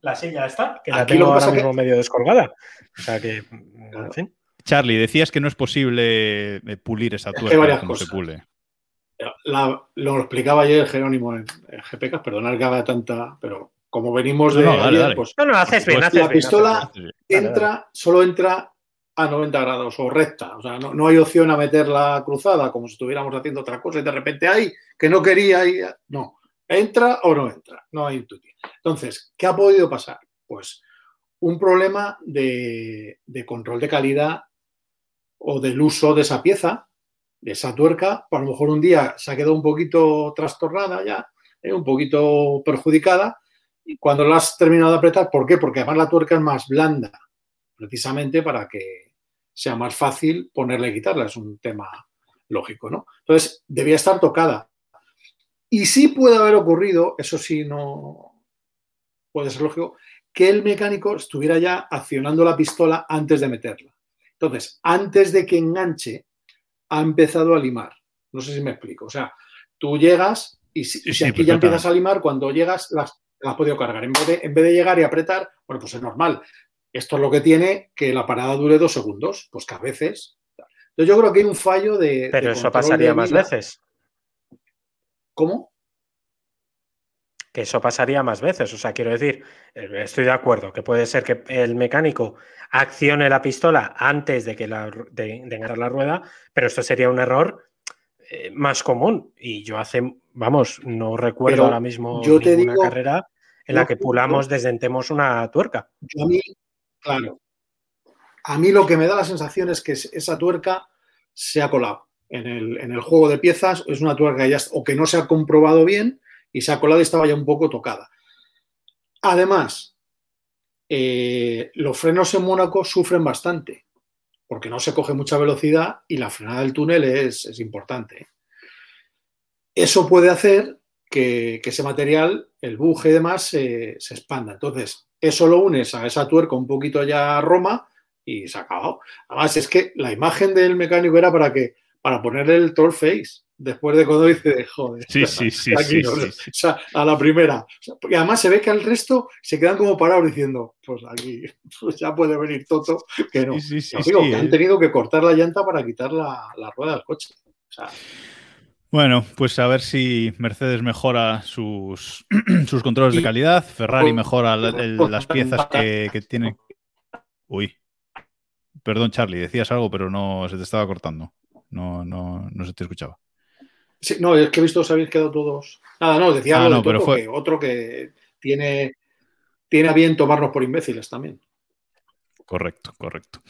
la silla está, que la Aquí tengo lo que ahora pasa que- mismo medio descolgada. O sea que, en fin. Charlie, decías que no es posible eh, pulir esa Es que tuerca varias como se pule. La- lo explicaba ayer Jerónimo en, en GPK, perdonar que haga tanta, pero como venimos de No, no, dale, ayer, dale. pues No, no, haces bien, Pues haces la bien, pistola haces bien. Dale, entra, solo entra a 90 grados o recta. O sea, no, no hay opción a meterla cruzada como si estuviéramos haciendo otra cosa y de repente, ¡ay! Que no quería y No, entra o no entra. No hay tutti. Entonces, ¿qué ha podido pasar? Pues un problema de, control de calidad o del uso de esa pieza, de esa tuerca. A lo mejor un día se ha quedado un poquito trastornada ya, eh, un poquito perjudicada. Y cuando la has terminado de apretar, ¿por qué? Porque además la tuerca es más blanda, precisamente para que sea más fácil ponerla y quitarla. Es un tema lógico, ¿no? Entonces, debía estar tocada. Y sí puede haber ocurrido, eso sí no puede ser lógico, que el mecánico estuviera ya accionando la pistola antes de meterla. Entonces, antes de que enganche, ha empezado a limar. No sé si me explico. O sea, tú llegas y si, Sí, si sí, aquí ya perfectamente. empiezas a limar, cuando llegas las, las has podido cargar. En vez, de, en vez de llegar y apretar, bueno, pues es normal. Esto es lo que tiene que la parada dure dos segundos, pues que a veces. Entonces yo creo que hay un fallo de. Pero de eso pasaría de más veces. ¿Cómo? Que eso pasaría más veces. O sea, quiero decir, eh, estoy de acuerdo que puede ser que el mecánico accione la pistola antes de que la, de, la rueda, pero esto sería un error eh, más común. Y yo hace, vamos, no recuerdo Pero ahora mismo yo te ninguna digo- carrera en la que pulamos, desdentemos una tuerca. Yo a mí, claro. A mí lo que me da la sensación es que es- esa tuerca se ha colado. En el, juego de piezas es una tuerca ya, o que no se ha comprobado bien y se ha colado y estaba ya un poco tocada. Además, eh, los frenos en Mónaco sufren bastante porque no se coge mucha velocidad y la frenada del túnel es, importante. Eso puede hacer que, que ese material, el buje y demás, se, se expanda. Entonces, eso lo unes a esa tuerca un poquito ya a Roma y se ha acabado. Además, es que la imagen del mecánico era para que para ponerle el troll face. Después de cuando dice, joder, Sí, sí, sí, aquí sí, no, sí, o sea, a la primera. Y además se ve que al resto se quedan como parados diciendo, pues aquí pues ya puede venir Toto, que no. Digo, que eh. han tenido que cortar la llanta para quitar la, la rueda del coche. O sea, Bueno, pues a ver si Mercedes mejora sus, sus controles de calidad, Ferrari mejora la- el- las piezas que, que tiene. Uy, perdón Charlie, decías algo, pero no se te estaba cortando. No, no, no se te escuchaba. sí, no, es que he visto os habéis quedado todos. Nada, no, decía Ah, algo no, de pero fue- que otro que tiene, tiene a bien tomarnos por imbéciles también. Correcto, correcto.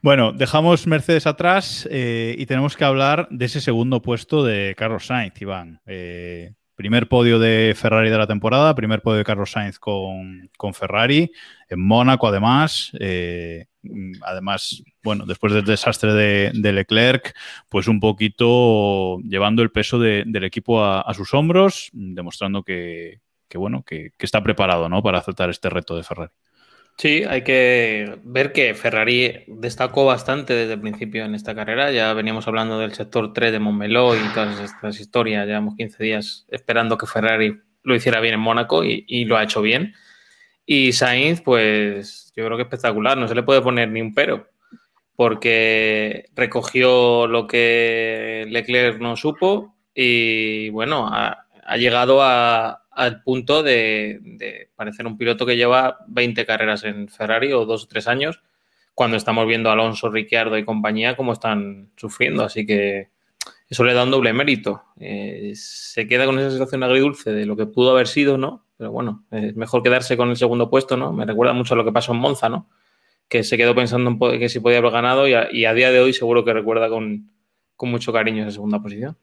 Bueno, dejamos Mercedes atrás eh, y tenemos que hablar de ese segundo puesto de Carlos Sainz, Iván. Eh, primer podio de Ferrari de la temporada, primer podio de Carlos Sainz con, con Ferrari, en Mónaco además. eh, además, bueno, después del desastre de, Leclerc, pues un poquito llevando el peso de- del equipo a, sus hombros, demostrando que, bueno, que, está preparado ¿no? para aceptar este reto de Ferrari. Sí, hay que ver que Ferrari destacó bastante desde el principio en esta carrera. Ya veníamos hablando del sector 3 de Montmeló y todas estas historias. Llevamos 15 días esperando que Ferrari lo hiciera bien en Mónaco y lo ha hecho bien. Y Sainz, pues yo creo que espectacular. No se le puede poner ni un pero porque recogió lo que Leclerc no supo y bueno, ha, llegado a- al punto de, de parecer un piloto que lleva 20 carreras en Ferrari o dos o tres años, cuando estamos viendo a Alonso, Ricciardo y compañía cómo están sufriendo. Así que eso le da un doble mérito. Eh, se queda con esa sensación agridulce de lo que pudo haber sido, ¿no? Pero bueno, es mejor quedarse con el segundo puesto, ¿no? Me recuerda mucho a lo que pasó en Monza, ¿no? Que se quedó pensando en que si podía haber ganado y a, día de hoy seguro que recuerda con, mucho cariño esa segunda posición.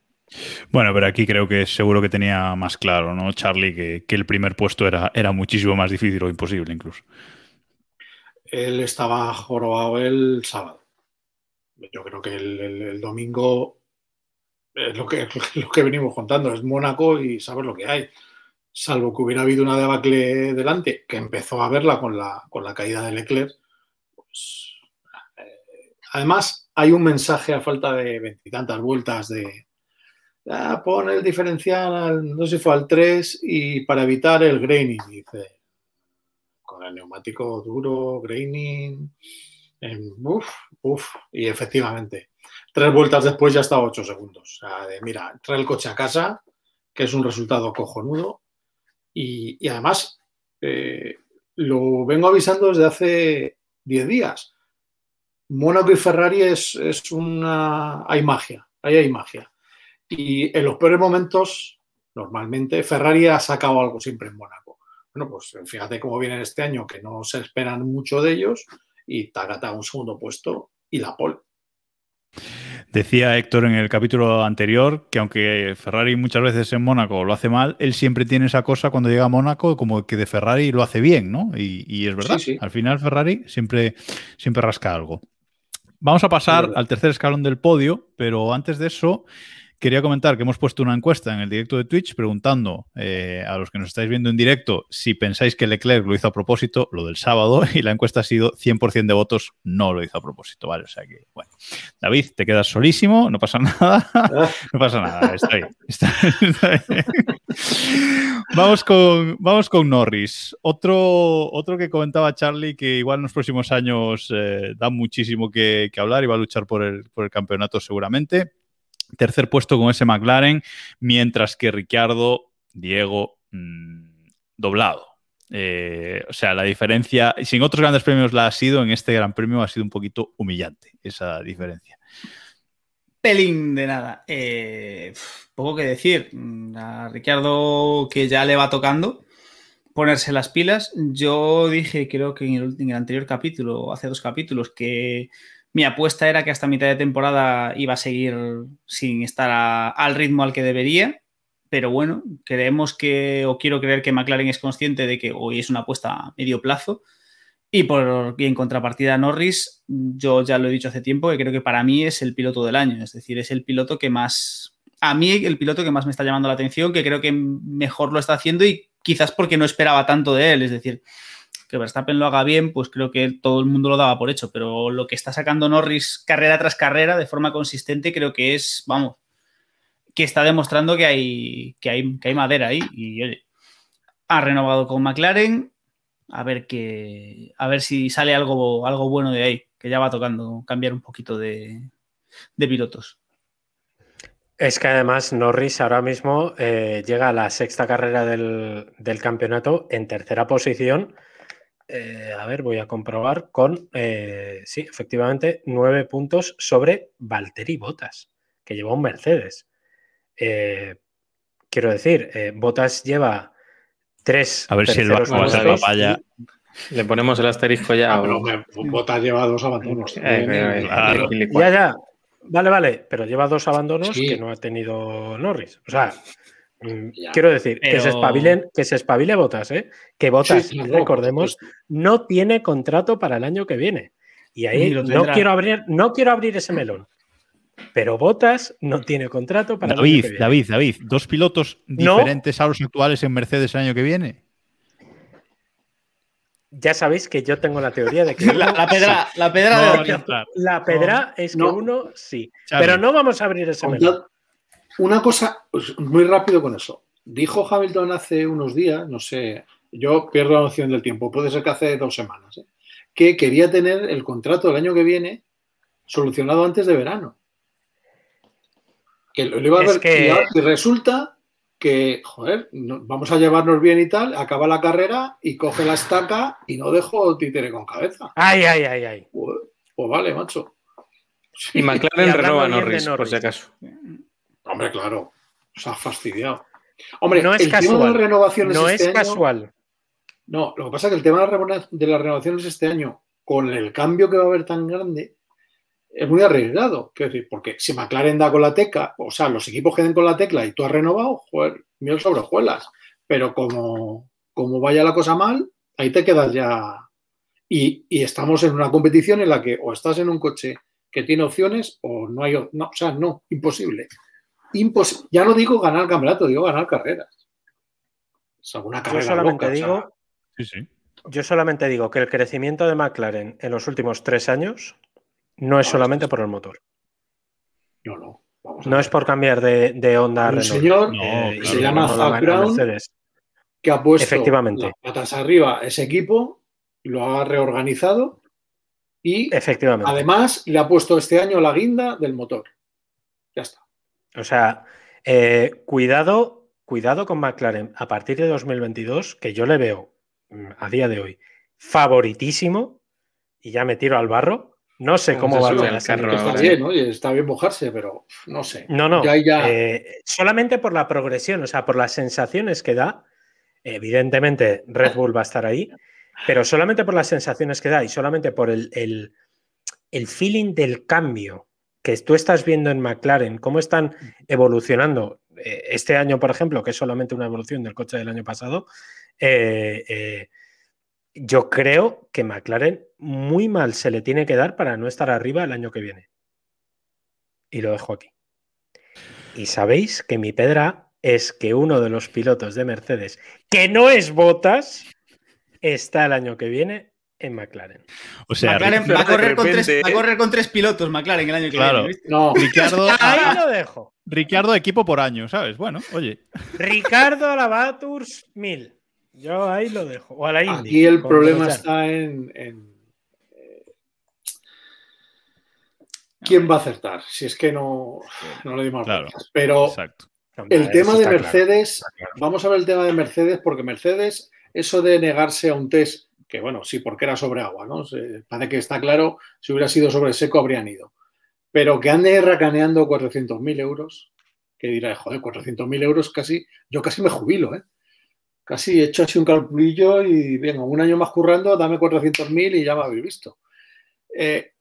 Bueno, pero aquí creo que seguro que tenía más claro, ¿no, Charlie? Que, que el primer puesto era, era muchísimo más difícil o imposible incluso. Él estaba jorobado el sábado. Yo creo que el domingo es lo que, lo que venimos contando, es Mónaco y sabes lo que hay. Salvo que hubiera habido una debacle delante, que empezó a verla con la, con la caída de Leclerc. Pues, eh, además, hay un mensaje a falta de veintitantas vueltas de ah, pon el diferencial, no sé si fue al 3 y para evitar el graining, dice, con el neumático duro, graining, uff, uff, y efectivamente Tres vueltas después ya está a 8 segundos. O sea, de, mira, trae el coche a casa, que es un resultado cojonudo. Y, además, eh, lo vengo avisando desde hace 10 días. Mónaco y Ferrari es, una. Hay magia, ahí hay magia. Y en los peores momentos, normalmente, Ferrari ha sacado algo siempre en Mónaco. Bueno, pues fíjate cómo viene este año, que no se esperan mucho de ellos, y Tagata un segundo puesto y la pole. Decía Héctor en el capítulo anterior que aunque Ferrari muchas veces en Mónaco lo hace mal, él siempre tiene esa cosa cuando llega a Mónaco como que de Ferrari lo hace bien, ¿no? Y, es verdad, al final Ferrari siempre, siempre rasca algo. Vamos a pasar al tercer escalón del podio, pero antes de eso Quería comentar que hemos puesto una encuesta en el directo de Twitch preguntando eh, a los que nos estáis viendo en directo si pensáis que Leclerc lo hizo a propósito, lo del sábado, y la encuesta ha sido 100% de votos no lo hizo a propósito, ¿vale? O sea que, bueno. David, te quedas solísimo, no pasa nada. no pasa nada, está ahí. vamos, con, vamos con Norris. Otro, otro que comentaba Charlie que igual en los próximos años eh, da muchísimo que, que hablar y va a luchar por el, por el campeonato seguramente. Tercer puesto con ese McLaren, mientras que Ricciardo, Diego, mm, doblado. Eh, o sea, la diferencia, sin otros grandes premios la ha sido, en este gran premio ha sido un poquito humillante esa diferencia. Pelín de nada. Eh, poco que decir. A Ricciardo que ya le va tocando ponerse las pilas. Yo dije, creo que en el, en el anterior capítulo, hace dos capítulos, que mi apuesta era que hasta mitad de temporada iba a seguir sin estar al ritmo al que debería, pero bueno, creemos que, o quiero creer que McLaren es consciente de que hoy es una apuesta a medio plazo. Y por en contrapartida Norris, yo ya lo he dicho hace tiempo que creo que para mí es el piloto del año, es decir, es el piloto que más, a mí el piloto que más me está llamando la atención, que creo que mejor lo está haciendo y quizás porque no esperaba tanto de él, es decir, que Verstappen lo haga bien, pues creo que todo el mundo lo daba por hecho, pero lo que está sacando Norris carrera tras carrera de forma consistente creo que es, vamos, que está demostrando que hay, que hay, que hay madera ahí y oye, ha renovado con McLaren, a ver que, a ver si sale algo, algo bueno de ahí, que ya va tocando cambiar un poquito de, pilotos. Es que además Norris ahora mismo eh, llega a la sexta carrera del, del, campeonato en tercera posición eh, a ver, voy a comprobar con, eh, sí, efectivamente, nueve puntos sobre Valtteri Botas, que lleva un Mercedes. Eh, quiero decir, Botas lleva tres. A ver si el vaya. Le ponemos el asterisco ya. Ah, Botas lleva dos abandonos. Ya, ya. Vale, vale, pero lleva dos abandonos que no ha tenido Norris. O sea, Mm, quiero decir, que se espabilen, que se espabile Botas, ¿eh? Que Botas, recordemos, no tiene contrato para el año que viene. Y ahí no quiero abrir, no quiero abrir ese melón. Pero Botas no tiene contrato para David, el año que viene. David, David, dos pilotos diferentes a los actuales en Mercedes el año que viene. Ya sabéis que yo tengo la teoría de que la, pedra, la pedra de la pedra es que uno sí. Pero no vamos a abrir ese melón. Una cosa, pues, muy rápido con eso. Dijo Hamilton hace unos días, no sé, yo pierdo la noción del tiempo, puede ser que hace dos semanas, ¿eh? que quería tener el contrato del año que viene solucionado antes de verano. Que lo iba a ver, y resulta que, joder, vamos a llevarnos bien y tal, acaba la carrera y coge la estaca y no dejo títere con cabeza. Ay, ay, ay, ay. Pues, pues vale, macho. Y McLaren renova Norris, por si acaso. Hombre, claro. Se ha fastidiado. Hombre, no es el tema de las renovaciones No este es año- casual. No, lo que pasa es que el tema de las renovaciones este año, con el cambio que va a haber tan grande, es muy arriesgado. Quiero decir, porque si McLaren da con la tecla, o sea, los equipos queden con la tecla y tú has renovado, joder, miel sobre hojuelas. Pero como, como vaya la cosa mal, ahí te quedas ya. Y, y estamos en una competición en la que o estás en un coche que tiene opciones o no hay. No, o sea, no, imposible. Impos- ya no digo ganar campeonato, digo ganar carreras. O sea, una Yo solamente loca, o sea, digo, Sí, sí. yo solamente digo que el crecimiento de McLaren en los últimos tres años no es No, solamente por el motor. No, no. Vamos No es por cambiar de, de onda un señor No, eh, claro, se llama a Brown Mercedes. que ha puesto Efectivamente. las patas arriba ese equipo, lo ha reorganizado y Efectivamente. además le ha puesto este año la guinda del motor. Ya está. O sea, eh, cuidado, cuidado con McLaren a partir de 2022, que yo le veo mm, a día de hoy favoritísimo, y ya me tiro al barro. No sé cómo va a ser la carro que Está bien, oye, está bien mojarse, pero no sé. No, no. Ya, ya. eh, solamente por la progresión, o sea, por las sensaciones que da. Evidentemente, Red Bull va a estar ahí, pero solamente por las sensaciones que da y solamente por el, el- el feeling del cambio que tú estás viendo en McLaren, cómo están evolucionando eh, este año, por ejemplo, que es solamente una evolución del coche del año pasado. eh, eh, yo creo que McLaren muy mal se le tiene que dar para no estar arriba el año que viene. Y lo dejo aquí. Y sabéis que mi pedra es que uno de los pilotos de Mercedes, que no es Botas, está el año que viene en McLaren. O sea, McLaren va a, correr con repente, tres, va a correr con tres pilotos, McLaren, el año que Claro. viene. ¿viste? No, Ricciardo, Ahí lo dejo. Ricciardo equipo por año, ¿sabes? Bueno, oye. Ricardo Lavatur's 1000. Yo ahí lo dejo. O a la Indy. aquí el problema está en, en, eh, quién va a acertar. Si es que no, no le dimos Claro. vueltas. Pero Exacto. El tema de Mercedes, claro. vamos a ver el tema de Mercedes, porque Mercedes, eso de negarse a un test, que bueno, sí, porque era sobre agua, ¿no? Se- parece que está claro, si hubiera sido sobre seco habrían ido. Pero que ande racaneando 400.000 euros, que dirá, joder, 400.000 euros casi, yo casi me jubilo, ¿eh? Casi he hecho así un calculillo y venga, un año más currando, dame 400.000 y ya me habéis visto. Eh,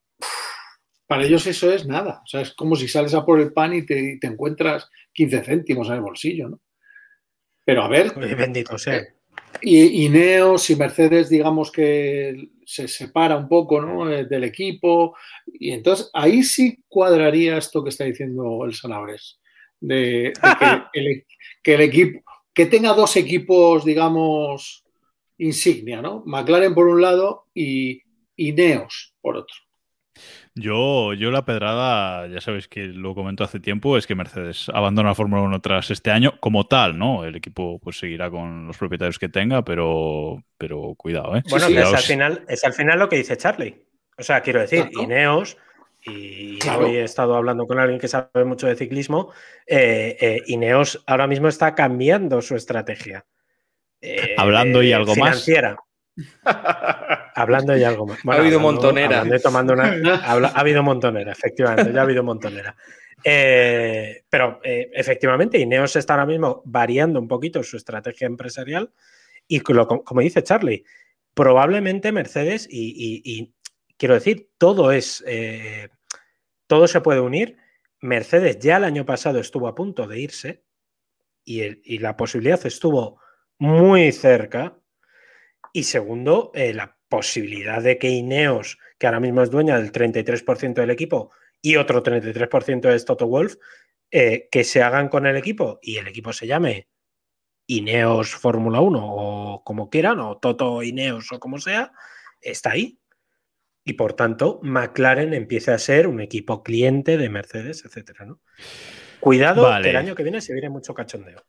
para ellos eso es nada. O sea, es como si sales a por el pan y te, te encuentras 15 céntimos en el bolsillo, ¿no? Pero a ver, Bendito sea. Y, y Neos y Mercedes, digamos que se separa un poco ¿no? Eh, del equipo. Y entonces ahí sí cuadraría esto que está diciendo el Sanabres. De, de que, el, que el equipo, que tenga dos equipos, digamos, insignia, ¿no? McLaren por un lado y, y Neos por otro. Yo, yo la pedrada, ya sabéis que lo comento hace tiempo, es que Mercedes abandona la Fórmula 1 tras este año como tal, ¿no? El equipo pues seguirá con los propietarios que tenga, pero, pero cuidado, ¿eh? Bueno, sí, que es al, final, es al final lo que dice Charlie. O sea, quiero decir. Ineos, y Claro. hoy he estado hablando con alguien que sabe mucho de ciclismo, eh, eh, Ineos ahora mismo está cambiando su estrategia. Eh, Hablando y algo más. Hablando y algo más. Ha habido hablando- montonera. hablando tomando una- habla- ha habido montonera, efectivamente, ya ha habido montonera. Eh, pero eh, efectivamente, Ineos está ahora mismo variando un poquito su estrategia empresarial y lo- como dice Charlie, probablemente Mercedes y, y- y quiero decir, todo es, eh, todo se puede unir. Mercedes ya el año pasado estuvo a punto de irse y, el- y la posibilidad estuvo muy cerca. Y segundo, eh, la posibilidad de que Ineos, que ahora mismo es dueña del 33% del equipo, y otro 33% es Toto Wolf, eh, que se hagan con el equipo y el equipo se llame Ineos Fórmula 1 o como quieran, o Toto Ineos o como sea, está ahí. Y por tanto, McLaren empieza a ser un equipo cliente de Mercedes, etcétera, ¿no? Cuidado, Vale. que el año que viene se viene mucho cachondeo.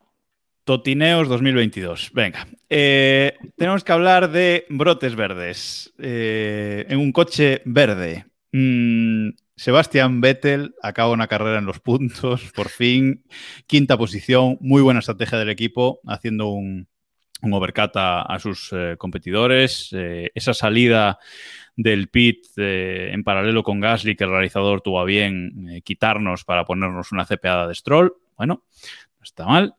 Totineos 2022. Venga. Eh, tenemos que hablar de brotes verdes. Eh, en un coche verde. Mm, Sebastián Vettel acaba una carrera en los puntos, por fin. Quinta posición, muy buena estrategia del equipo, haciendo un, overcut a, sus eh, competidores. Esa salida del pit en paralelo con Gasly, que el realizador tuvo a bien quitarnos para ponernos una cepeada de Stroll. Bueno, no está mal.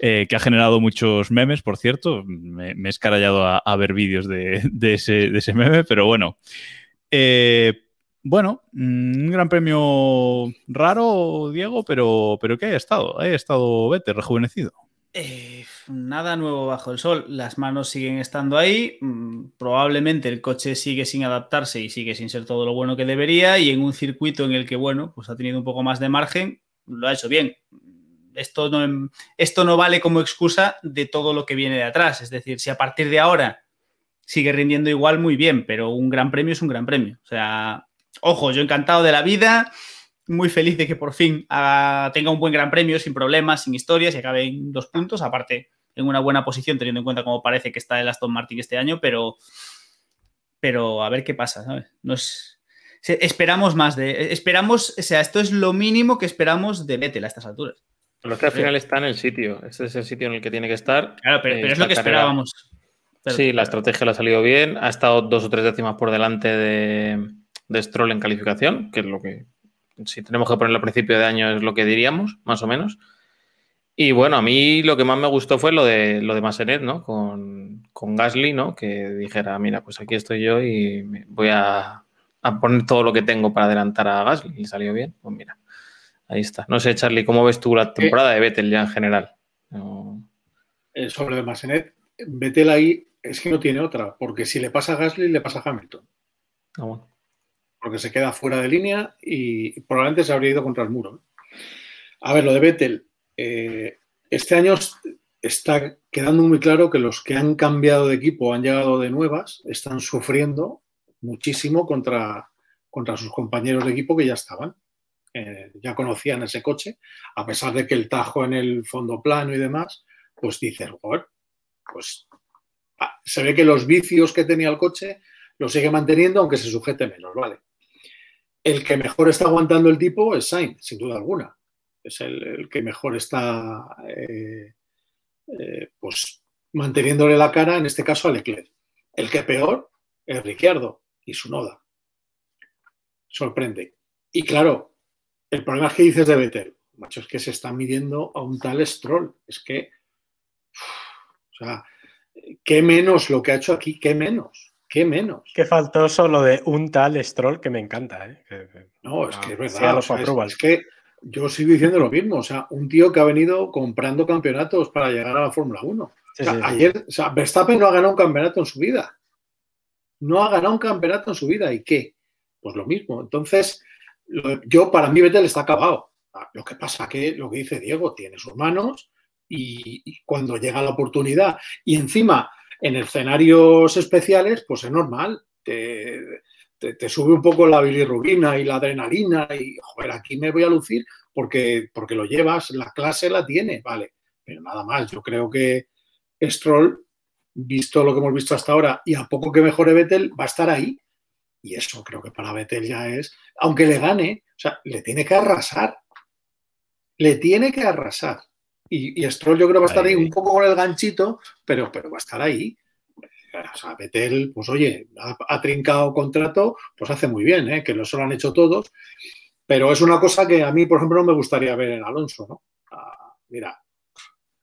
Eh, que ha generado muchos memes, por cierto. Me, he escarallado a, ver vídeos de, ese, de meme, pero bueno. Eh, bueno, mm, un gran premio raro, Diego, pero, pero que haya estado. Haya estado Vettel, rejuvenecido. Eh, nada nuevo bajo el sol. Las manos siguen estando ahí. Mm, Probablemente el coche sigue sin adaptarse y sigue sin ser todo lo bueno que debería. Y en un circuito en el que, bueno, pues ha tenido un poco más de margen, lo ha hecho bien. Esto no, esto no vale como excusa de todo lo que viene de atrás. Es decir, si a partir de ahora sigue rindiendo igual, muy bien, pero un gran premio es un gran premio. O sea, ojo, yo encantado de la vida, muy feliz de que por fin ah, tenga un buen gran premio sin problemas, sin historias y acabe en dos puntos, aparte en una buena posición teniendo en cuenta cómo parece que está el Aston Martin este año, pero, pero a ver qué pasa, ¿sabes? No es, se- esperamos más de, esperamos, o sea, esto es lo mínimo que esperamos de Vettel a estas alturas. Lo que al final está en el sitio. Ese es el sitio en el que tiene que estar. Claro, pero, Eh, pero es lo que carrera- esperábamos. Pero- Sí, la estrategia le ha salido bien. Ha estado dos o tres décimas por delante de, de Stroll en calificación, que es lo que, si tenemos que ponerlo a principio de año, es lo que diríamos, más o menos. Y bueno, a mí lo que más me gustó fue lo de, lo de Massenet, ¿no? Con, con Gasly, ¿no? Que dijera, mira, pues aquí estoy yo y me- voy a, a poner todo lo que tengo para adelantar a Gasly. Y salió bien. Pues mira, ahí está. No sé, Charlie, ¿cómo ves tú la temporada de Vettel ya en general? No- Eh, sobre el Massenet, Vettel ahí es que no tiene otra, porque si le pasa a Gasly, le pasa a Hamilton, Ah, bueno. porque se queda fuera de línea y probablemente se habría ido contra el muro. ¿eh? A ver, lo de Vettel, eh, este año est- está quedando muy claro que los que han cambiado de equipo, han llegado de nuevas, están sufriendo muchísimo contra, contra sus compañeros de equipo que ya estaban. Ya conocían ese coche, a pesar de que el tajo en el fondo plano y demás, pues dices, "Joder, pues ah, se ve que los vicios que tenía el coche los sigue manteniendo, aunque se sujete menos, ¿vale? El que mejor está aguantando el tipo es Sainz, sin duda alguna. Es el, el que mejor está eh, eh, pues manteniéndole la cara, en este caso a Leclerc. El que peor es Ricciardo y su noda. Sorprende. Y claro, el problema es que dices de Vettel, macho, es que se está midiendo a un tal Stroll. Es que, o sea, qué menos lo que ha hecho aquí, qué menos, qué menos. Que faltó solo de un tal Stroll que me encanta, ¿eh? Que- No, es que es verdad. los o sea, es, que yo sigo diciendo lo mismo. O sea, un tío que ha venido comprando campeonatos para llegar a la Fórmula 1. Sí, O sea, sí, ayer, o sea, Verstappen no ha ganado un campeonato en su vida. No ha ganado un campeonato en su vida. ¿Y qué? Pues lo mismo. Entonces, yo para mí Vettel está acabado. Ah, Lo que pasa que lo que dice Diego tiene sus manos y, cuando llega la oportunidad y encima en escenarios especiales, pues es normal. Te, te- te sube un poco la bilirrubina y la adrenalina y, joder, aquí me voy a lucir porque, porque lo llevas, la clase la tiene, vale. Pero nada más, yo creo que Stroll, visto lo que hemos visto hasta ahora y a poco que mejore Vettel, va a estar ahí. Y eso creo que para Vettel ya es, aunque le gane, o sea, le tiene que arrasar. Le tiene que arrasar. Y, y Stroll yo creo que va a estar ahí, Ahí. un poco con el ganchito, pero, pero va a estar ahí. O sea, Vettel, pues oye, ha, ha trincado contrato, pues hace muy bien, ¿eh? que lo solo han hecho todos. Pero es una cosa que a mí, por ejemplo, no me gustaría ver en Alonso, ¿no? Ah, mira,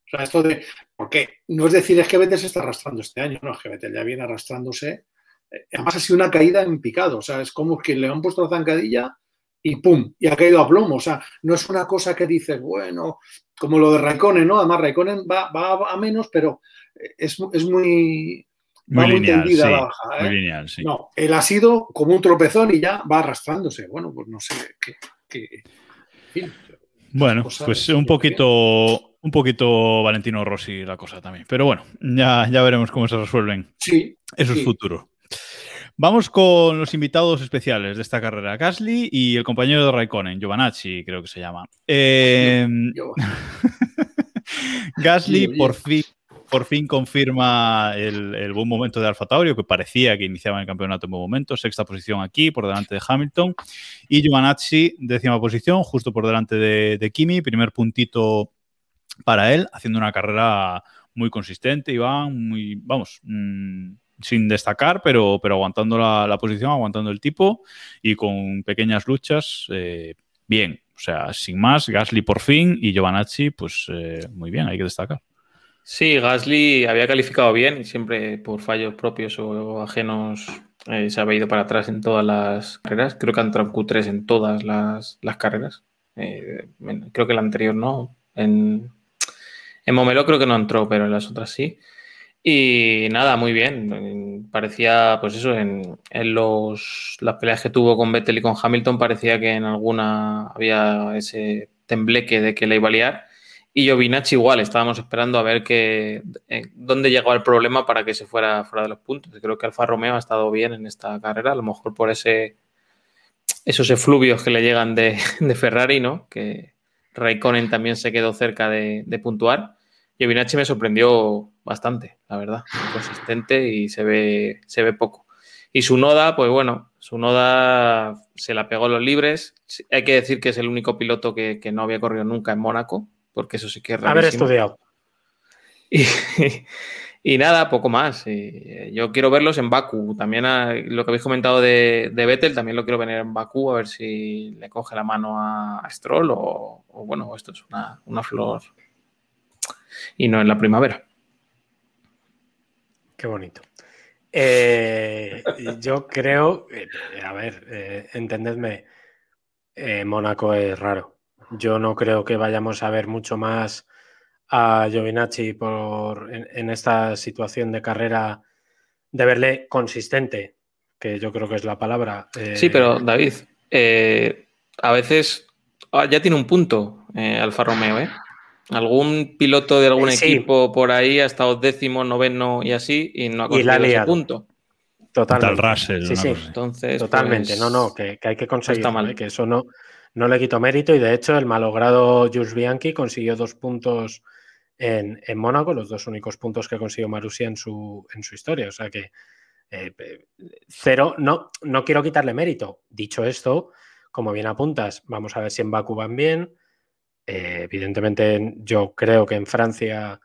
o sea, esto de. Porque no es decir, es que Vettel se está arrastrando este año, no, es que Vettel ya viene arrastrándose. Eh, Además, ha sido una caída en picado, o sea, es como que le han puesto la zancadilla y ¡pum! Y ha caído a plomo, o sea, no es una cosa que dices, bueno, como lo de Raikkonen, ¿no? Además, Raikkonen va, va a menos, pero es, es muy. Muy va lineal, sí, la baja, ¿eh? Muy lineal, sí. No, él ha sido como un tropezón y ya va arrastrándose. Bueno, pues no sé qué. qué- en fin. Bueno, pues un poquito, un poquito Valentino Rossi la cosa también. Pero bueno, ya, ya veremos cómo se resuelven Sí, esos sí. futuros. Vamos con los invitados especiales de esta carrera, Gasly y el compañero de Raikkonen, Giovanacci, creo que se llama. Eh, Yo- Gasly por fin, por fin confirma el, el buen momento de Alfa Tauri, que parecía que iniciaba el campeonato en buen momento. Sexta posición aquí, por delante de Hamilton. Y Giovanazzi, décima posición, justo por delante de, de Kimi. Primer puntito para él, haciendo una carrera muy consistente, Iván, muy, vamos, mm, sin destacar, pero, pero aguantando la, la posición, aguantando el tipo y con pequeñas luchas. eh, bien, O sea, sin más, Gasly por fin y Giovanacci, pues eh, muy bien, hay que destacar. Sí, Gasly había calificado bien y siempre por fallos propios o ajenos eh, se había ido para atrás en todas las carreras. Creo que ha entrado en Q3 en todas las, las carreras. Eh, creo que la anterior no. En, en Momelo creo que no entró, pero en las otras sí. Y nada, muy bien. Parecía, pues eso, en, en los, las peleas que tuvo con Vettel y con Hamilton, parecía que en alguna había ese tembleque de que le iba a liar. Y Giovinacci igual, estábamos esperando a ver que, eh, dónde llegaba el problema para que se fuera fuera de los puntos. Creo que Alfa Romeo ha estado bien en esta carrera, a lo mejor por ese esos efluvios que le llegan de, de Ferrari, ¿no? Que Raikkonen también se quedó cerca de, de puntuar. Giovinacci me sorprendió bastante, la verdad, consistente y se ve, se ve poco. Y su Noda, pues bueno, su Noda se la pegó los libres. Hay que decir que es el único piloto que, que no había corrido nunca en Mónaco, porque eso sí que es Haber estudiado. Y, y, nada, poco más. Y yo quiero verlos en Baku. También a, lo que habéis comentado de, de, Vettel, también lo quiero ver en Baku, a ver si le coge la mano a, a Stroll o, o, bueno, esto es una, una flor y no en la primavera. Qué bonito. Eh, yo creo, eh, a ver, eh, entendedme, Mónaco es raro. Yo no creo que vayamos a ver mucho más a Giovinacci por, en, en, esta situación de carrera, de verle consistente, que yo creo que es la palabra. sí, pero David, a veces ah, ya tiene un punto Alfa Romeo, ¿eh? Algún piloto de algún sí. equipo por ahí ha estado décimo, noveno y así y no ha conseguido ese punto. Totalmente. Russell, sí, sí. Entonces, Totalmente. pues, no, no, que, que, hay que conseguir. No mal. ¿eh? Que eso no, no le quito mérito y de hecho el malogrado Jules Bianchi consiguió dos puntos en, en Mónaco, los dos únicos puntos que consiguió Marussia en su, en su historia. O sea que eh, cero, no, no quiero quitarle mérito. Dicho esto, como bien apuntas, vamos a ver si en Baku van bien. Eh, evidentemente, yo creo que en Francia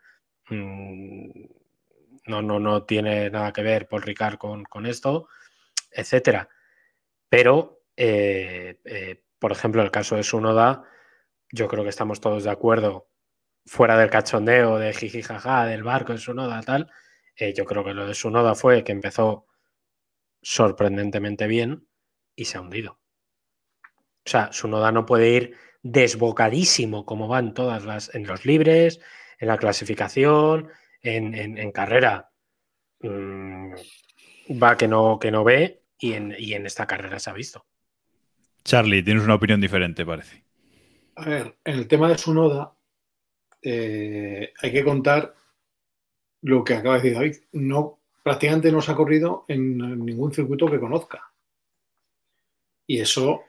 mmm, no, no, no tiene nada que ver Paul Ricard con, con esto, etcétera. Pero, eh, eh, por ejemplo, el caso de Sunoda, yo creo que estamos todos de acuerdo, fuera del cachondeo de jiji jaja, del barco de Sunoda, tal. Yo creo que lo de Sunoda fue que empezó sorprendentemente bien y se ha hundido. O sea, Sunoda no puede ir desbocadísimo como van todas las en los libres, en la clasificación, en, en, en carrera. Mmm, va que no, que no ve y en, y en, esta carrera se ha visto. Charlie, tienes una opinión diferente, parece. A ver, en el tema de su noda, eh, hay que contar lo que acaba de decir David. No, prácticamente no se ha corrido en ningún circuito que conozca. Y eso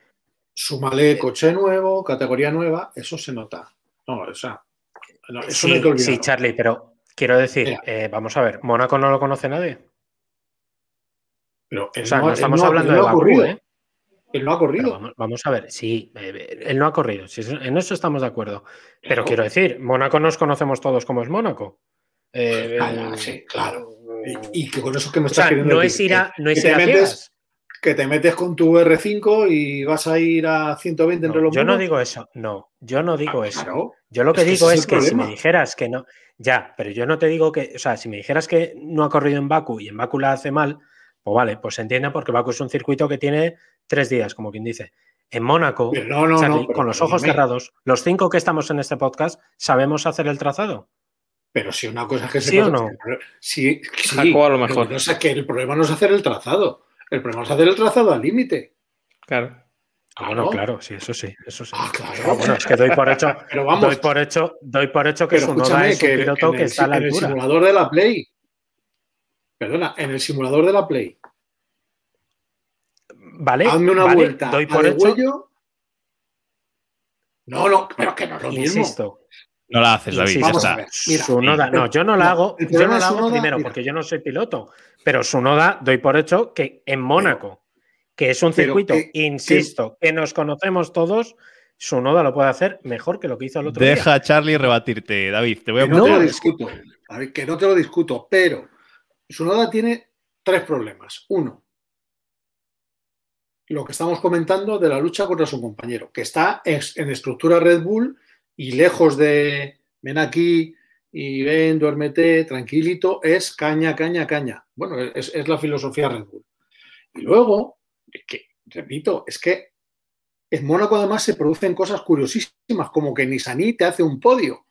súmale coche nuevo, categoría nueva, eso se nota. No, o sea, no, eso sí, no sí, Charlie, pero quiero decir, eh, vamos a ver, ¿Mónaco no lo conoce nadie? Pero o sea, no, no estamos no, hablando de Bakú, corrido. ¿eh? Él no ha corrido. Vamos, vamos, a ver, sí, eh, él no ha corrido, sí, en eso estamos de acuerdo. Pero no. quiero decir, Mónaco nos conocemos todos como es Mónaco. Eh, ah, sí, claro. Y, y, que con eso que me estás o sea, queriendo no decir, es ir a, no es ir a metes, que te metes con tu R5 y vas a ir a 120 entre No, los yo no digo eso, no, yo no digo Ah, eso. claro. Yo lo que Es digo es que si me dijeras que no, ya, pero yo no te digo que, o sea, si me dijeras que no ha corrido en Baku y en Baku la hace mal, pues vale, pues se entiende porque Baku es un circuito que tiene tres días, como quien dice. En Mónaco, no, no, Charlie, no, pero con los ojos cerrados, los cinco que estamos en este podcast, ¿sabemos hacer el trazado? Pero si una cosa es que se ¿Sí o pasa- no? Sí, sí, Jaco a lo mejor. pero no sé, que el problema no es hacer el trazado. El problema es hacer el trazado al límite. Claro. Ah, bueno, claro, sí, eso sí, eso sí. Ah, claro. Ah, bueno, es que doy por hecho, Pero vamos, doy por hecho, doy por hecho que pero Sunoda escúchame, es un que piloto que el, está a la en el simulador de la Play. Perdona, en el simulador de la Play. Vale, Hazme una vale, vuelta doy por hecho, degüello. No, no, pero que no es lo mismo. insisto, No la haces, David, ya Vamos a está. ver, mira, Sunoda, no, yo no la hago, yo no la hago Sunoda, primero mira. porque yo no soy piloto, pero Sunoda doy por hecho que en Mónaco, que es un circuito, que- insisto, que nos conocemos todos, Sunoda lo puede hacer mejor que lo que hizo el otro Deja a Charlie rebatirte, David. Te voy a Que no, lo discuto. A ver, que no te lo discuto, pero Sunoda tiene tres problemas. Uno, lo que estamos comentando de la lucha contra su compañero, que está en estructura Red Bull y lejos de ven aquí y ven, duérmete, tranquilito, es caña, caña, caña. Bueno, es, es la filosofía Red Bull. Y luego, que, repito, es que en Mónaco además se producen cosas curiosísimas, como que Nisani te hace un podio.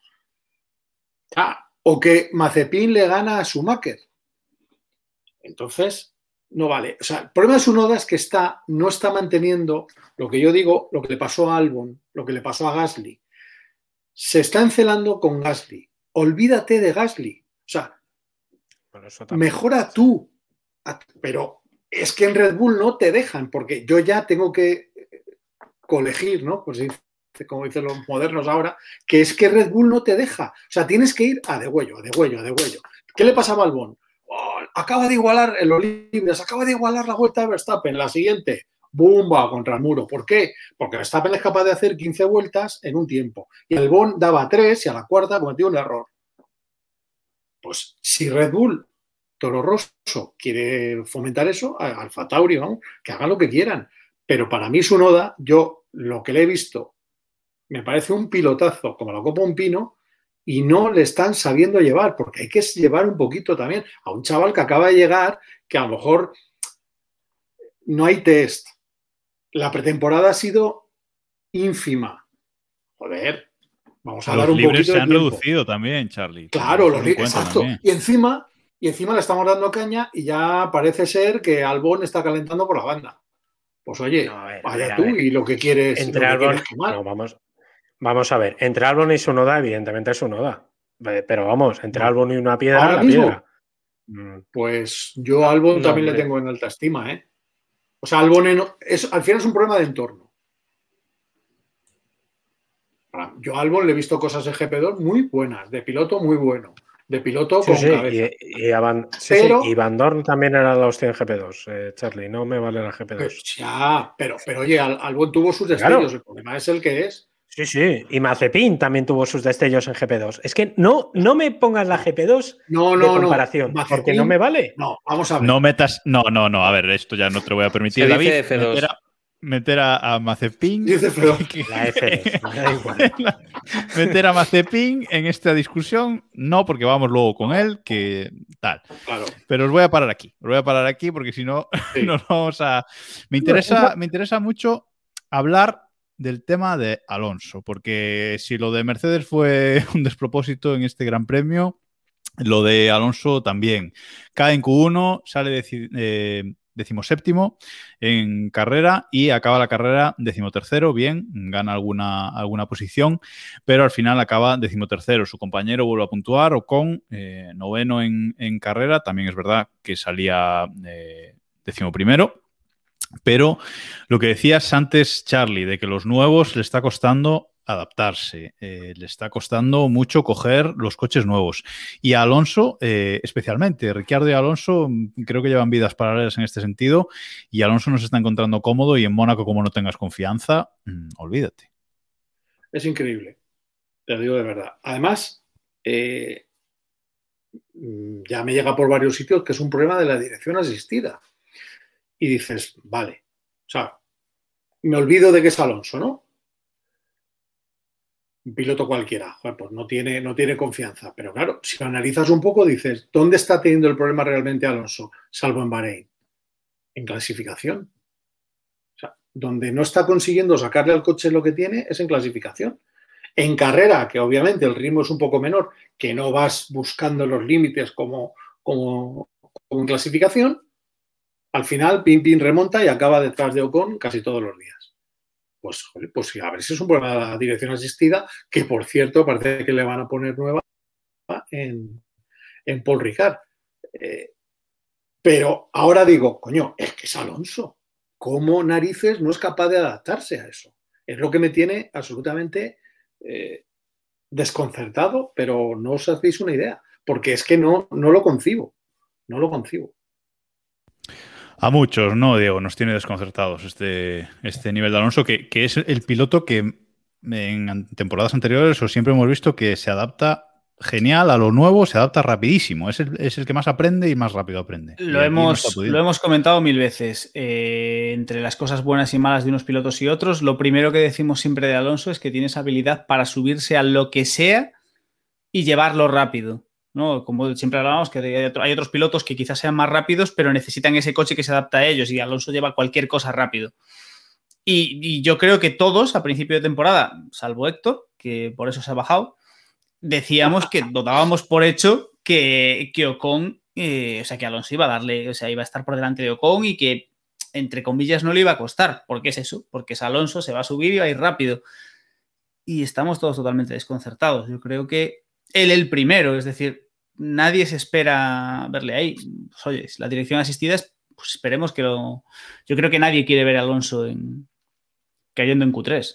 Ah, o que Mazepin le gana a Schumacher. Entonces, no vale. O sea, el problema de Sunoda es que está, no está manteniendo lo que yo digo, lo que le pasó a Albon, lo que le pasó a Gasly. Se está encelando con Gasly. Olvídate de Gasly. O sea, mejora tú. A- Pero es que en Red Bull no te dejan, porque yo ya tengo que eh, colegir, ¿no? Pues como dicen los modernos ahora, que es que Red Bull no te deja. O sea, tienes que ir a degüello, a degüello, a degüello. ¿Qué le pasaba al Bon? Oh, acaba de igualar el Olivia, acaba de igualar la vuelta de Verstappen. La siguiente, ¡bumba! contra el muro. ¿Por qué? Porque Verstappen es capaz de hacer 15 vueltas en un tiempo. Y el Bon daba 3 y a la cuarta cometió un error. Pues si Red Bull, Toro Rosso, quiere fomentar eso, Alfa Tauri, que hagan lo que quieran. Pero para mí su noda, yo lo que le he visto, me parece un pilotazo como la Copa Un Pino y no le están sabiendo llevar, porque hay que llevar un poquito también a un chaval que acaba de llegar, que a lo mejor no hay test. La pretemporada ha sido ínfima. Joder, vamos a, dar los un libres poquito se han reducido también, Charlie. Claro, los Ten en li- cuenta exacto. también. Y encima, y encima le estamos dando caña y ya parece ser que Albon está calentando por la banda. Pues oye, No, ver, vaya tú y lo que quieres. Entre Albon, quieres quemar. no, vamos, vamos a ver. Entre Albon y Sunoda, evidentemente es Sunoda. Pero vamos, entre No. Albon y una piedra, la mismo. piedra. Mm, Pues yo a Albon No, también le tengo en alta estima, ¿eh? O sea, Albon en- es, al final es un problema de entorno. Ahora, Yo a Albon le he visto cosas en GP2 muy buenas, de piloto muy bueno, de piloto Sí, con sí, cabeza. y, y Van, sí, Pero- sí, y Van Dorn también era la hostia en GP2, eh, Charlie, no me vale la GP2. Pues ya, pero, pero oye, Al- Albon tuvo sus Claro. destellos, el problema es el que es. Sí, sí, y Mazepin también tuvo sus destellos en GP2. Es que no, no me pongas la GP2 No, de no. comparación, porque no me vale. No, vamos a ver. No metas. No, no, no. A ver, esto ya no te lo voy a permitir, David. dice F2. Meter a, meter a, a Mazepin. Dice Fredo. La F2, me da igual. meter a Mazepin en esta discusión, no, porque vamos luego con él, que tal. Claro. Pero os voy a parar aquí. Os voy a parar aquí porque si no, Sí. nos vamos a. Me interesa, me interesa mucho hablar del tema de Alonso, porque si lo de Mercedes fue un despropósito en este Gran Premio, lo de Alonso también. Cae en Q1, sale deci- eh, decimoséptimo en carrera y acaba la carrera decimotercero, bien, gana alguna, alguna posición, pero al final acaba decimotercero. Su compañero vuelve a puntuar, Ocon, eh, noveno en, carrera, también es verdad que salía eh, decimoprimero. Pero lo que decías antes, Charlie, de que los nuevos le está costando adaptarse, eh, le está costando mucho coger los coches nuevos. Y a Alonso, eh, especialmente, Ricciardo y Alonso mm, creo que llevan vidas paralelas en este sentido y Alonso no se está encontrando cómodo y en Mónaco como no tengas confianza, mm, olvídate. Es increíble. Te lo digo de verdad. Además, eh, mm, ya me llega por varios sitios que es un problema de la dirección asistida. Y dices, vale, o sea, me olvido de que es Alonso, ¿no? Un piloto cualquiera, pues no tiene, no tiene confianza. Pero claro, si lo analizas un poco, dices, ¿dónde está teniendo el problema realmente Alonso? Salvo en Bahrein. En clasificación. O sea, donde no está consiguiendo sacarle al coche lo que tiene es en clasificación. En carrera, que obviamente el ritmo es un poco menor, que no vas buscando los límites como, como, como en clasificación, al final Pin Pin remonta y acaba detrás de Ocon casi todos los días. Pues, pues a ver si es un problema de la dirección asistida, que por cierto parece que le van a poner nueva en, en Paul Ricard. Eh, pero ahora digo, coño, es que es Alonso. ¿Cómo narices no es capaz de adaptarse a eso? Es lo que me tiene absolutamente eh, desconcertado, pero no os hacéis una idea, porque es que no, no lo concibo, no lo concibo. A muchos, ¿no, Diego? Nos tiene desconcertados este, este nivel de Alonso, que, que es el piloto que en temporadas anteriores o siempre hemos visto que se adapta genial a lo nuevo, se adapta rapidísimo. Es el, es el que más aprende y más rápido aprende. Lo, no hemos, lo hemos comentado mil veces. Eh, entre las cosas buenas y malas de unos pilotos y otros, lo primero que decimos siempre de Alonso es que tiene esa habilidad para subirse a lo que sea y llevarlo rápido. ¿No? Como siempre hablamos, que hay, otro- hay otros pilotos que quizás sean más rápidos, pero necesitan ese coche que se adapta a ellos y Alonso lleva cualquier cosa rápido. Y, y yo creo que todos a principio de temporada, salvo Héctor, que por eso se ha bajado, decíamos que lo dábamos por hecho que, que Ocon, eh, o sea, que Alonso iba a darle, o sea, iba a estar por delante de Ocon y que, entre comillas, no le iba a costar. ¿Por qué es eso? Porque es Alonso, se va a subir y va a ir rápido. Y estamos todos totalmente desconcertados. Yo creo que él el primero, es decir, nadie se espera verle ahí. Pues, oye, si la dirección asistida es, pues esperemos que lo... Yo creo que nadie quiere ver a Alonso en, cayendo en Q3.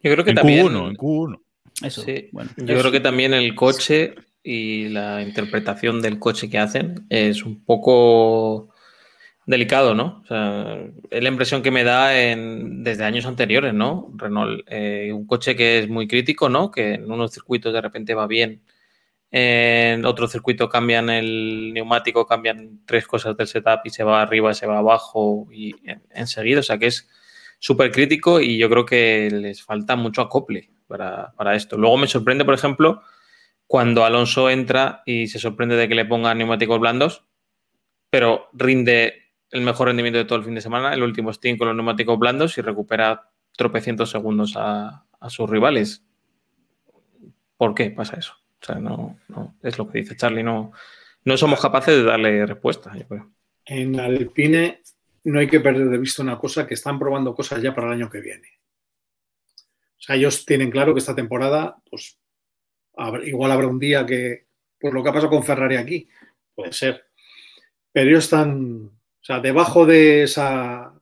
Yo creo que En también. Q1, en Q1. Eso, Sí, bueno. Yo creo que también el coche y la interpretación del coche que hacen es un poco delicado, ¿no? O sea, es la impresión que me da en, desde años anteriores, ¿no? Renault, eh, un coche que es muy crítico, ¿no? Que en unos circuitos de repente va bien, en otro circuito cambian el neumático, cambian tres cosas del setup y se va arriba, se va abajo y en- enseguida, o sea que es súper crítico y yo creo que les falta mucho acople para, para esto. Luego me sorprende, por ejemplo, cuando Alonso entra y se sorprende de que le pongan neumáticos blandos, pero rinde el mejor rendimiento de todo el fin de semana, el último stint con los neumáticos blandos y recupera tropecientos segundos a, sus rivales. ¿Por qué pasa eso? O sea, no, no es lo que dice Charlie, no, no somos capaces de darle respuesta. En Alpine no hay que perder de vista una cosa, que están probando cosas ya para el año que viene. O sea, ellos tienen claro que esta temporada, pues igual habrá un día que, pues lo que ha pasado con Ferrari aquí, puede ser. Pero ellos están, o sea, debajo de esa,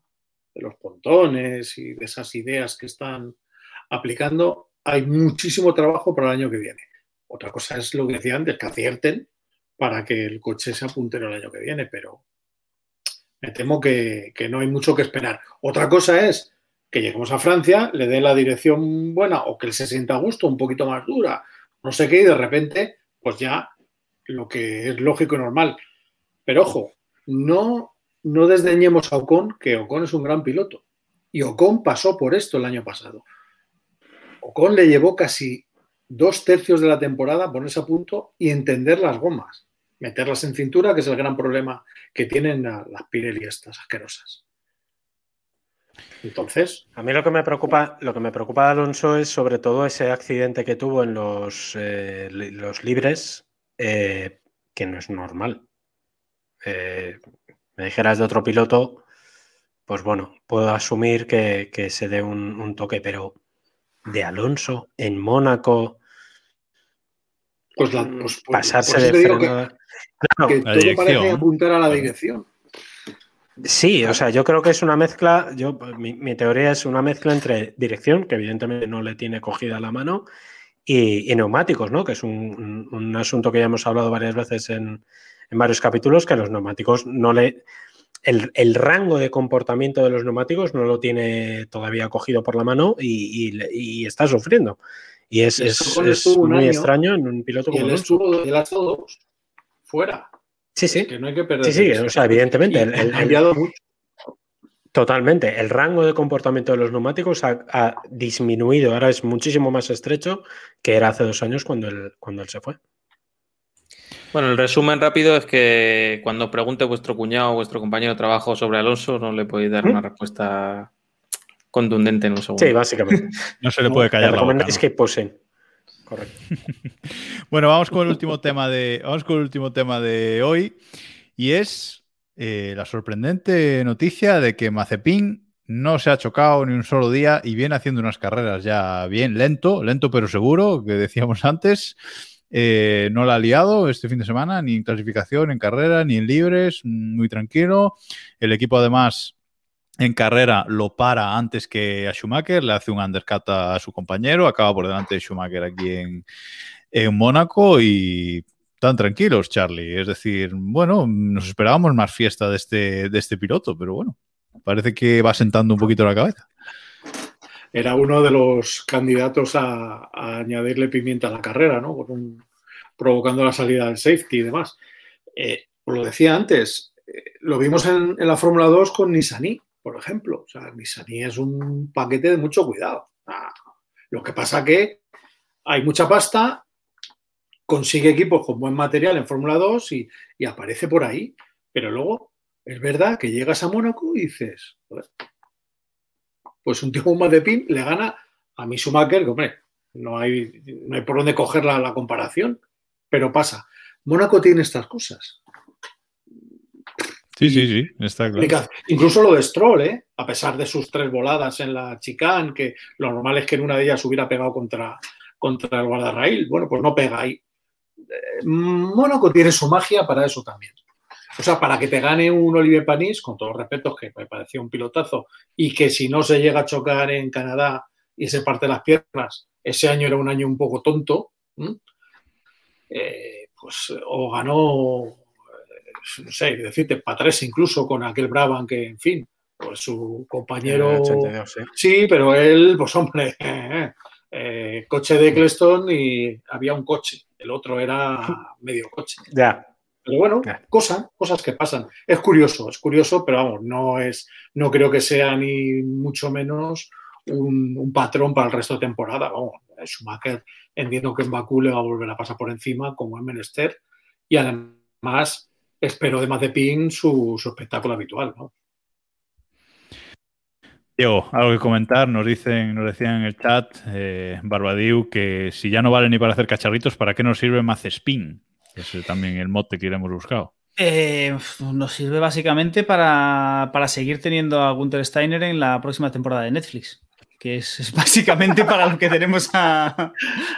de los pontones y de esas ideas que están aplicando, hay muchísimo trabajo para el año que viene. Otra cosa es lo que decía antes, que acierten para que el coche sea puntero el año que viene, pero me temo que, que no hay mucho que esperar. Otra cosa es que lleguemos a Francia, le dé la dirección buena o que él se sienta a gusto, un poquito más dura, no sé qué, y de repente, pues ya lo que es lógico y normal. Pero ojo, no, no desdeñemos a Ocon, que Ocon es un gran piloto. Y Ocon pasó por esto el año pasado. Ocon le llevó casi dos tercios de la temporada ponerse a punto y entender las gomas, meterlas en cintura, que es el gran problema que tienen la- las Pirelli estas asquerosas. Entonces, A mí lo que me preocupa, lo que me preocupa de Alonso es sobre todo ese accidente que tuvo en los, eh, los libres, eh, que no es normal. Eh, me dijeras de otro piloto, pues bueno, puedo asumir que, que se dé un, un toque, pero de Alonso en Mónaco, pues, la, pues, pues- pasarse de que, frenada- Claro, que todo dirección, parece apuntar a la dirección. Sí, o sea, yo creo que es una mezcla, yo, mi, mi teoría es una mezcla entre dirección, que evidentemente no le tiene cogida la mano, y, y neumáticos, ¿no? Que es un, un- un asunto que ya hemos hablado varias veces en, en varios capítulos, que los neumáticos no le... El, el rango de comportamiento de los neumáticos no lo tiene todavía cogido por la mano y, y está sufriendo. Y es, Y es- muy año, extraño en un piloto como él estuvo, estado dos, fuera. Sí, sí. Que no hay que perder. Sí, sí, o sea, evidentemente, el- el- ha cambiado mucho. Totalmente. El rango de comportamiento de los neumáticos ha, ha disminuido. Ahora es muchísimo más estrecho que era hace dos años cuando él, cuando él se fue. Bueno, el resumen rápido es que cuando os pregunte vuestro cuñado o vuestro compañero de trabajo sobre Alonso, no le podéis dar ¿Mm? una respuesta contundente en un segundo. Sí, básicamente. No se le puede callar la boca. recomendáis ¿no? que posen. Correcto. Bueno, vamos con el último tema de. Vamos con el último tema de hoy. Y es eh, la sorprendente noticia de que Mazepin no se ha chocado ni un solo día y viene haciendo unas carreras ya bien lento, lento pero seguro, que decíamos antes. Eh, no la ha liado este fin de semana, ni en clasificación, en carrera, ni en libres, muy tranquilo. El equipo además en carrera lo para antes que a Schumacher, le hace un undercut a su compañero, acaba por delante de Schumacher aquí en, en Mónaco y tan tranquilos, Charlie. Es decir, bueno, nos esperábamos más fiesta de este, de este piloto, pero bueno, parece que va sentando un poquito la cabeza. Era uno de los candidatos a, añadirle pimienta a la carrera, ¿no? Provocando la salida del safety y demás. Eh, os lo decía antes, eh, lo vimos en, la Fórmula 2 con Nissani, por ejemplo. O sea, Nissani es un paquete de mucho cuidado. Ah, lo que pasa que hay mucha pasta, consigue equipos con buen material en Fórmula 2 y, y aparece por ahí. Pero luego es verdad que llegas a Mónaco y dices, "Joder, pues un tío con más de pin le gana a mi Schumacher, que hombre, no hay, no hay por dónde coger la, la comparación, pero pasa. Mónaco tiene estas cosas. Sí, sí, sí, está claro. Incluso lo de Stroll, ¿eh? a pesar de sus tres voladas en la chicane, que lo normal es que en una de ellas hubiera pegado contra, contra el guardarraíl. Bueno, pues no pega ahí. Eh, Mónaco tiene su magia para eso también. O sea, para que te gane un Olivier Panis, con todos los respetos, que me parecía un pilotazo, y que si no se llega a chocar en Canadá y se parte las piernas, ese año era un año un poco tonto. Eh, pues o ganó, eh, no sé, decirte, para tres incluso con aquel Brabham que, en fin, pues su compañero... En el 82, sí. Sí, pero él, pues hombre, eh, eh, coche de Eccleston y había un coche, el otro era medio coche. Ya. Pero bueno, Ya. cosas, cosas que pasan. Es curioso, es curioso, pero vamos, no es, no creo que sea ni mucho menos un, un patrón para el resto de temporada. Vamos, Schumacher entiendo que en Bakú le va a volver a pasar por encima como en menester y además espero de Mazepin su, su espectáculo habitual, ¿no? Diego, algo que comentar. Nos dicen, nos decían en el chat, eh, Barbadiu, que si ya no vale ni para hacer cacharritos, ¿para qué nos sirve Mazespin? Es también el mote que hemos buscado. Eh, nos sirve básicamente para, para seguir teniendo a Gunther Steiner en la próxima temporada de Netflix. Que es, es básicamente para lo que tenemos a,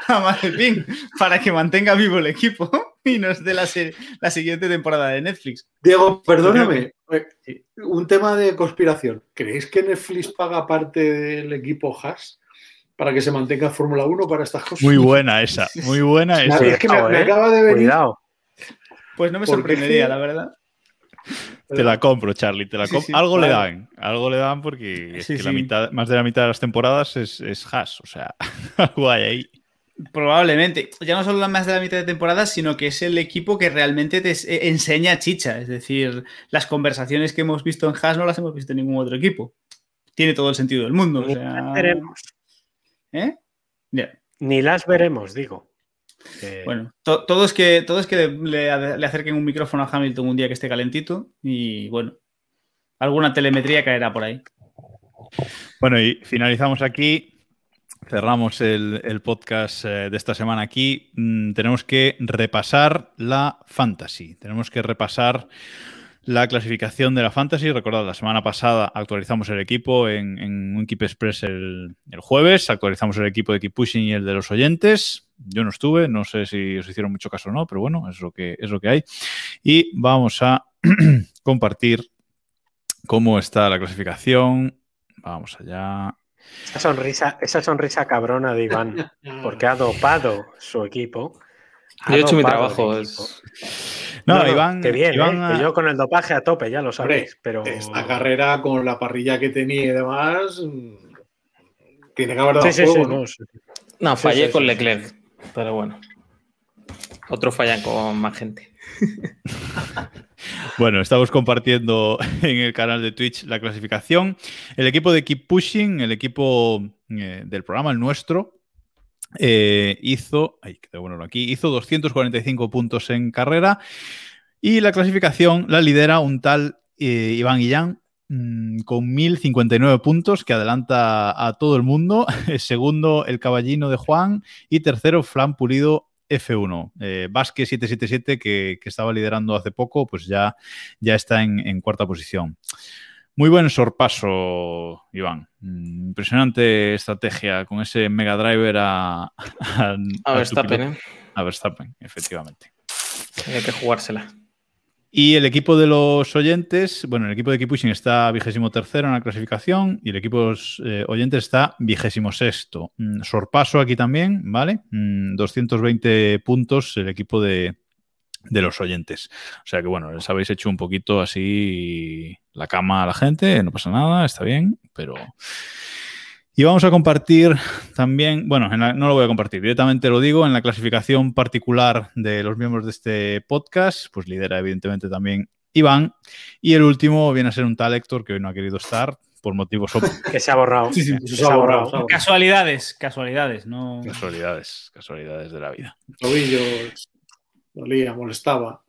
a Mazepin, para que mantenga vivo el equipo y nos dé la, la siguiente temporada de Netflix. Diego, perdóname, eh, un tema de conspiración. ¿Creéis que Netflix paga parte del equipo Haas para que se mantenga Fórmula 1 para estas cosas? Muy buena esa, muy buena esa. es que me, eh. acaba de venir. Cuidado. Pues no me sorprendería, la verdad. Te la compro, Charlie, te la compro. sí, algo le dan, algo le dan porque es Sí, que la mitad, más de la mitad de las temporadas es, es Haas, o sea, algo hay ahí. Probablemente. Ya no solo la más de la mitad de temporada, sino que es el equipo que realmente te eh, enseña chicha. Es decir, las conversaciones que hemos visto en Haas no las hemos visto en ningún otro equipo. Tiene todo el sentido del mundo. o sea-. ¿Eh? Ni las veremos, digo. Eh, Bueno, to- todos que, todos que le, le acerquen un micrófono a Hamilton un día que esté calentito y bueno, alguna telemetría caerá por ahí. Bueno, y finalizamos aquí. Cerramos el, el podcast eh, de esta semana aquí. Mm, tenemos que repasar la fantasy. Tenemos que repasar la clasificación de la fantasy. Recordad, la semana pasada actualizamos el equipo en, en un Keep Express el, el jueves. Actualizamos el equipo de Keep Pushing y el de los oyentes. Yo no estuve, no sé si os hicieron mucho caso o no, pero bueno, es lo que, es lo que hay. Y vamos a compartir cómo está la clasificación. Vamos allá. esa, sonrisa, esa sonrisa cabrona de Iván, porque ha dopado su equipo. Ha Yo he hecho mi trabajo. es- No, No, no, Iván, que bien, Iván ¿eh? que yo con el dopaje a tope, ya lo Hombre, sabéis, pero Esta carrera con la parrilla que tenía y demás tiene que haber dado sí, sí, juego, sí, ¿no? fallé sí, con sí, Leclerc, pero bueno. Otros fallan con más gente. Bueno, estamos compartiendo en el canal de Twitch la clasificación. El equipo de Keep Pushing, el equipo eh, del programa, el nuestro, eh, hizo, bueno aquí, hizo 245 puntos en carrera y la clasificación la lidera un tal eh, Iván Guillán mm, con 1059 puntos que adelanta a todo el mundo. Segundo, el caballino de Juan y tercero, Flan Pulido F1. Eh, Vasque 777, que, que estaba liderando hace poco, pues ya, ya está en cuarta posición. Muy buen sorpaso, Iván. Mm, Impresionante estrategia con ese Mega Driver a, a, A a tu Verstappen. ¿eh? A Verstappen, efectivamente. Hay que jugársela. Y el equipo de los oyentes, bueno, el equipo de Keep Pushing está vigésimo tercero en la clasificación y el equipo de los eh, oyentes está vigésimo sexto. Mm, sorpaso aquí también, ¿vale? Mm, 220 puntos el equipo de, de los oyentes. O sea que bueno, les habéis hecho un poquito así la cama a la gente, no pasa nada, está bien, pero Y vamos a compartir también, bueno, no lo voy a compartir, directamente lo digo, en la clasificación particular de los miembros de este podcast, pues lidera evidentemente también Iván. Y el último viene a ser un tal Héctor que hoy no ha querido estar por motivos que se ha borrado. Sí, sí, se, ha borrado. Casualidades, casualidades, no. Casualidades, casualidades de la vida. Tobillo, dolía, molestaba.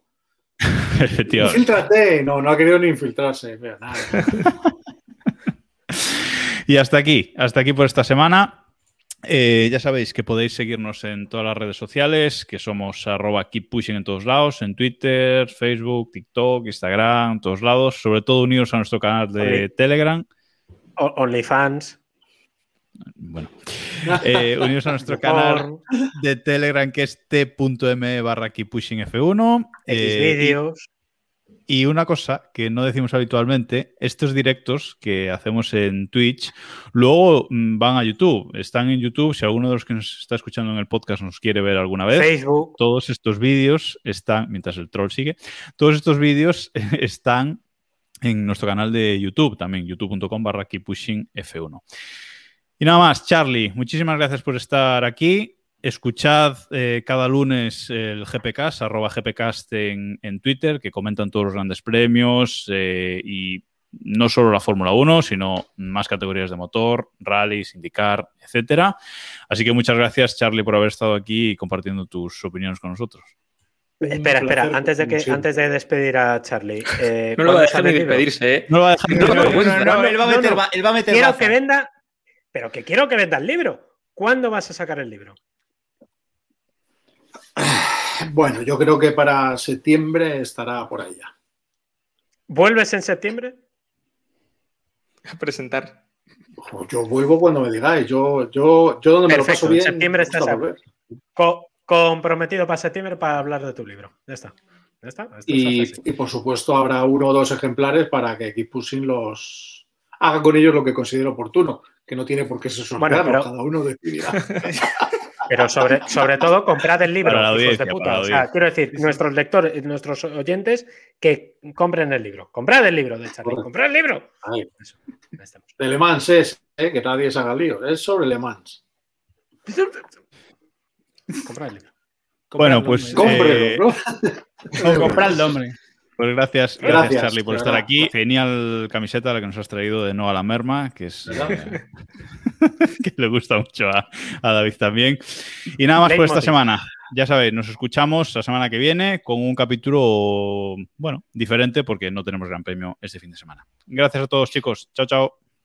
Infiltrate, no, no ha querido ni infiltrarse. nada. y hasta aquí, hasta aquí por esta semana. Eh, ya sabéis que podéis seguirnos en todas las redes sociales, que somos arroba keep pushing en todos lados, en Twitter, Facebook, TikTok, Instagram, en todos lados. Sobre todo unidos a nuestro canal de Telegram. OnlyFans. Bueno, eh, unidos a nuestro canal de Telegram que es t.me barra keeppushingf1. Eh, y una cosa que no decimos habitualmente, estos directos que hacemos en Twitch, luego mm, van a YouTube. Están en YouTube. Si alguno de los que nos está escuchando en el podcast nos quiere ver alguna vez, Facebook. Todos estos vídeos están, mientras el troll sigue, todos estos vídeos están en nuestro canal de YouTube también, youtube.com barra F1. Y nada más, Charlie, muchísimas gracias por estar aquí. Escuchad eh, cada lunes el GPcast, arroba GPcast en, en, Twitter, que comentan todos los grandes premios eh, y no solo la Fórmula 1, sino más categorías de motor, rally, indicar, etcétera. Así que muchas gracias, Charlie, por haber estado aquí y compartiendo tus opiniones con nosotros. Espera, espera, antes de, que, antes de despedir a Charlie. Eh, no lo va a dejar ni despedirse, ¿eh? No lo va a dejar despedirse. No, él va a meter, él va a meter Quiero que venda, pero que quiero que venda el libro. ¿Cuándo vas a sacar el libro? Bueno, yo creo que para septiembre estará por ahí ya. ¿Vuelves en septiembre? A presentar. Yo vuelvo cuando me digáis. Yo, yo, yo donde me lo paso bien. En septiembre estás comprometido para septiembre para hablar de tu libro. Ya está. Ya está. y, por supuesto habrá uno o dos ejemplares para que Keep los haga con ellos lo que considere oportuno, que no tiene por qué ser bueno, cada uno decidirá. Pero sobre, sobre todo, comprad el libro, hijos de puta. O sea, quiero decir, nuestros lectores, nuestros oyentes, que compren el libro. Comprad el libro de Charlie. Comprad el libro. de Le Mans es, eh, que nadie se haga lío. Es sobre Le Mans. Comprad el libro. bueno, pues. Cómprelo, eh, el hombre. Pues gracias, gracias, Charlie, por estar aquí. Genial camiseta la que nos has traído de No a la Merma, que es eh, que le gusta mucho a, David también. Y nada más por esta semana. Ya sabéis, nos escuchamos la semana que viene con un capítulo, bueno, diferente porque no tenemos gran premio este fin de semana. Gracias a todos, chicos. Chao, chao.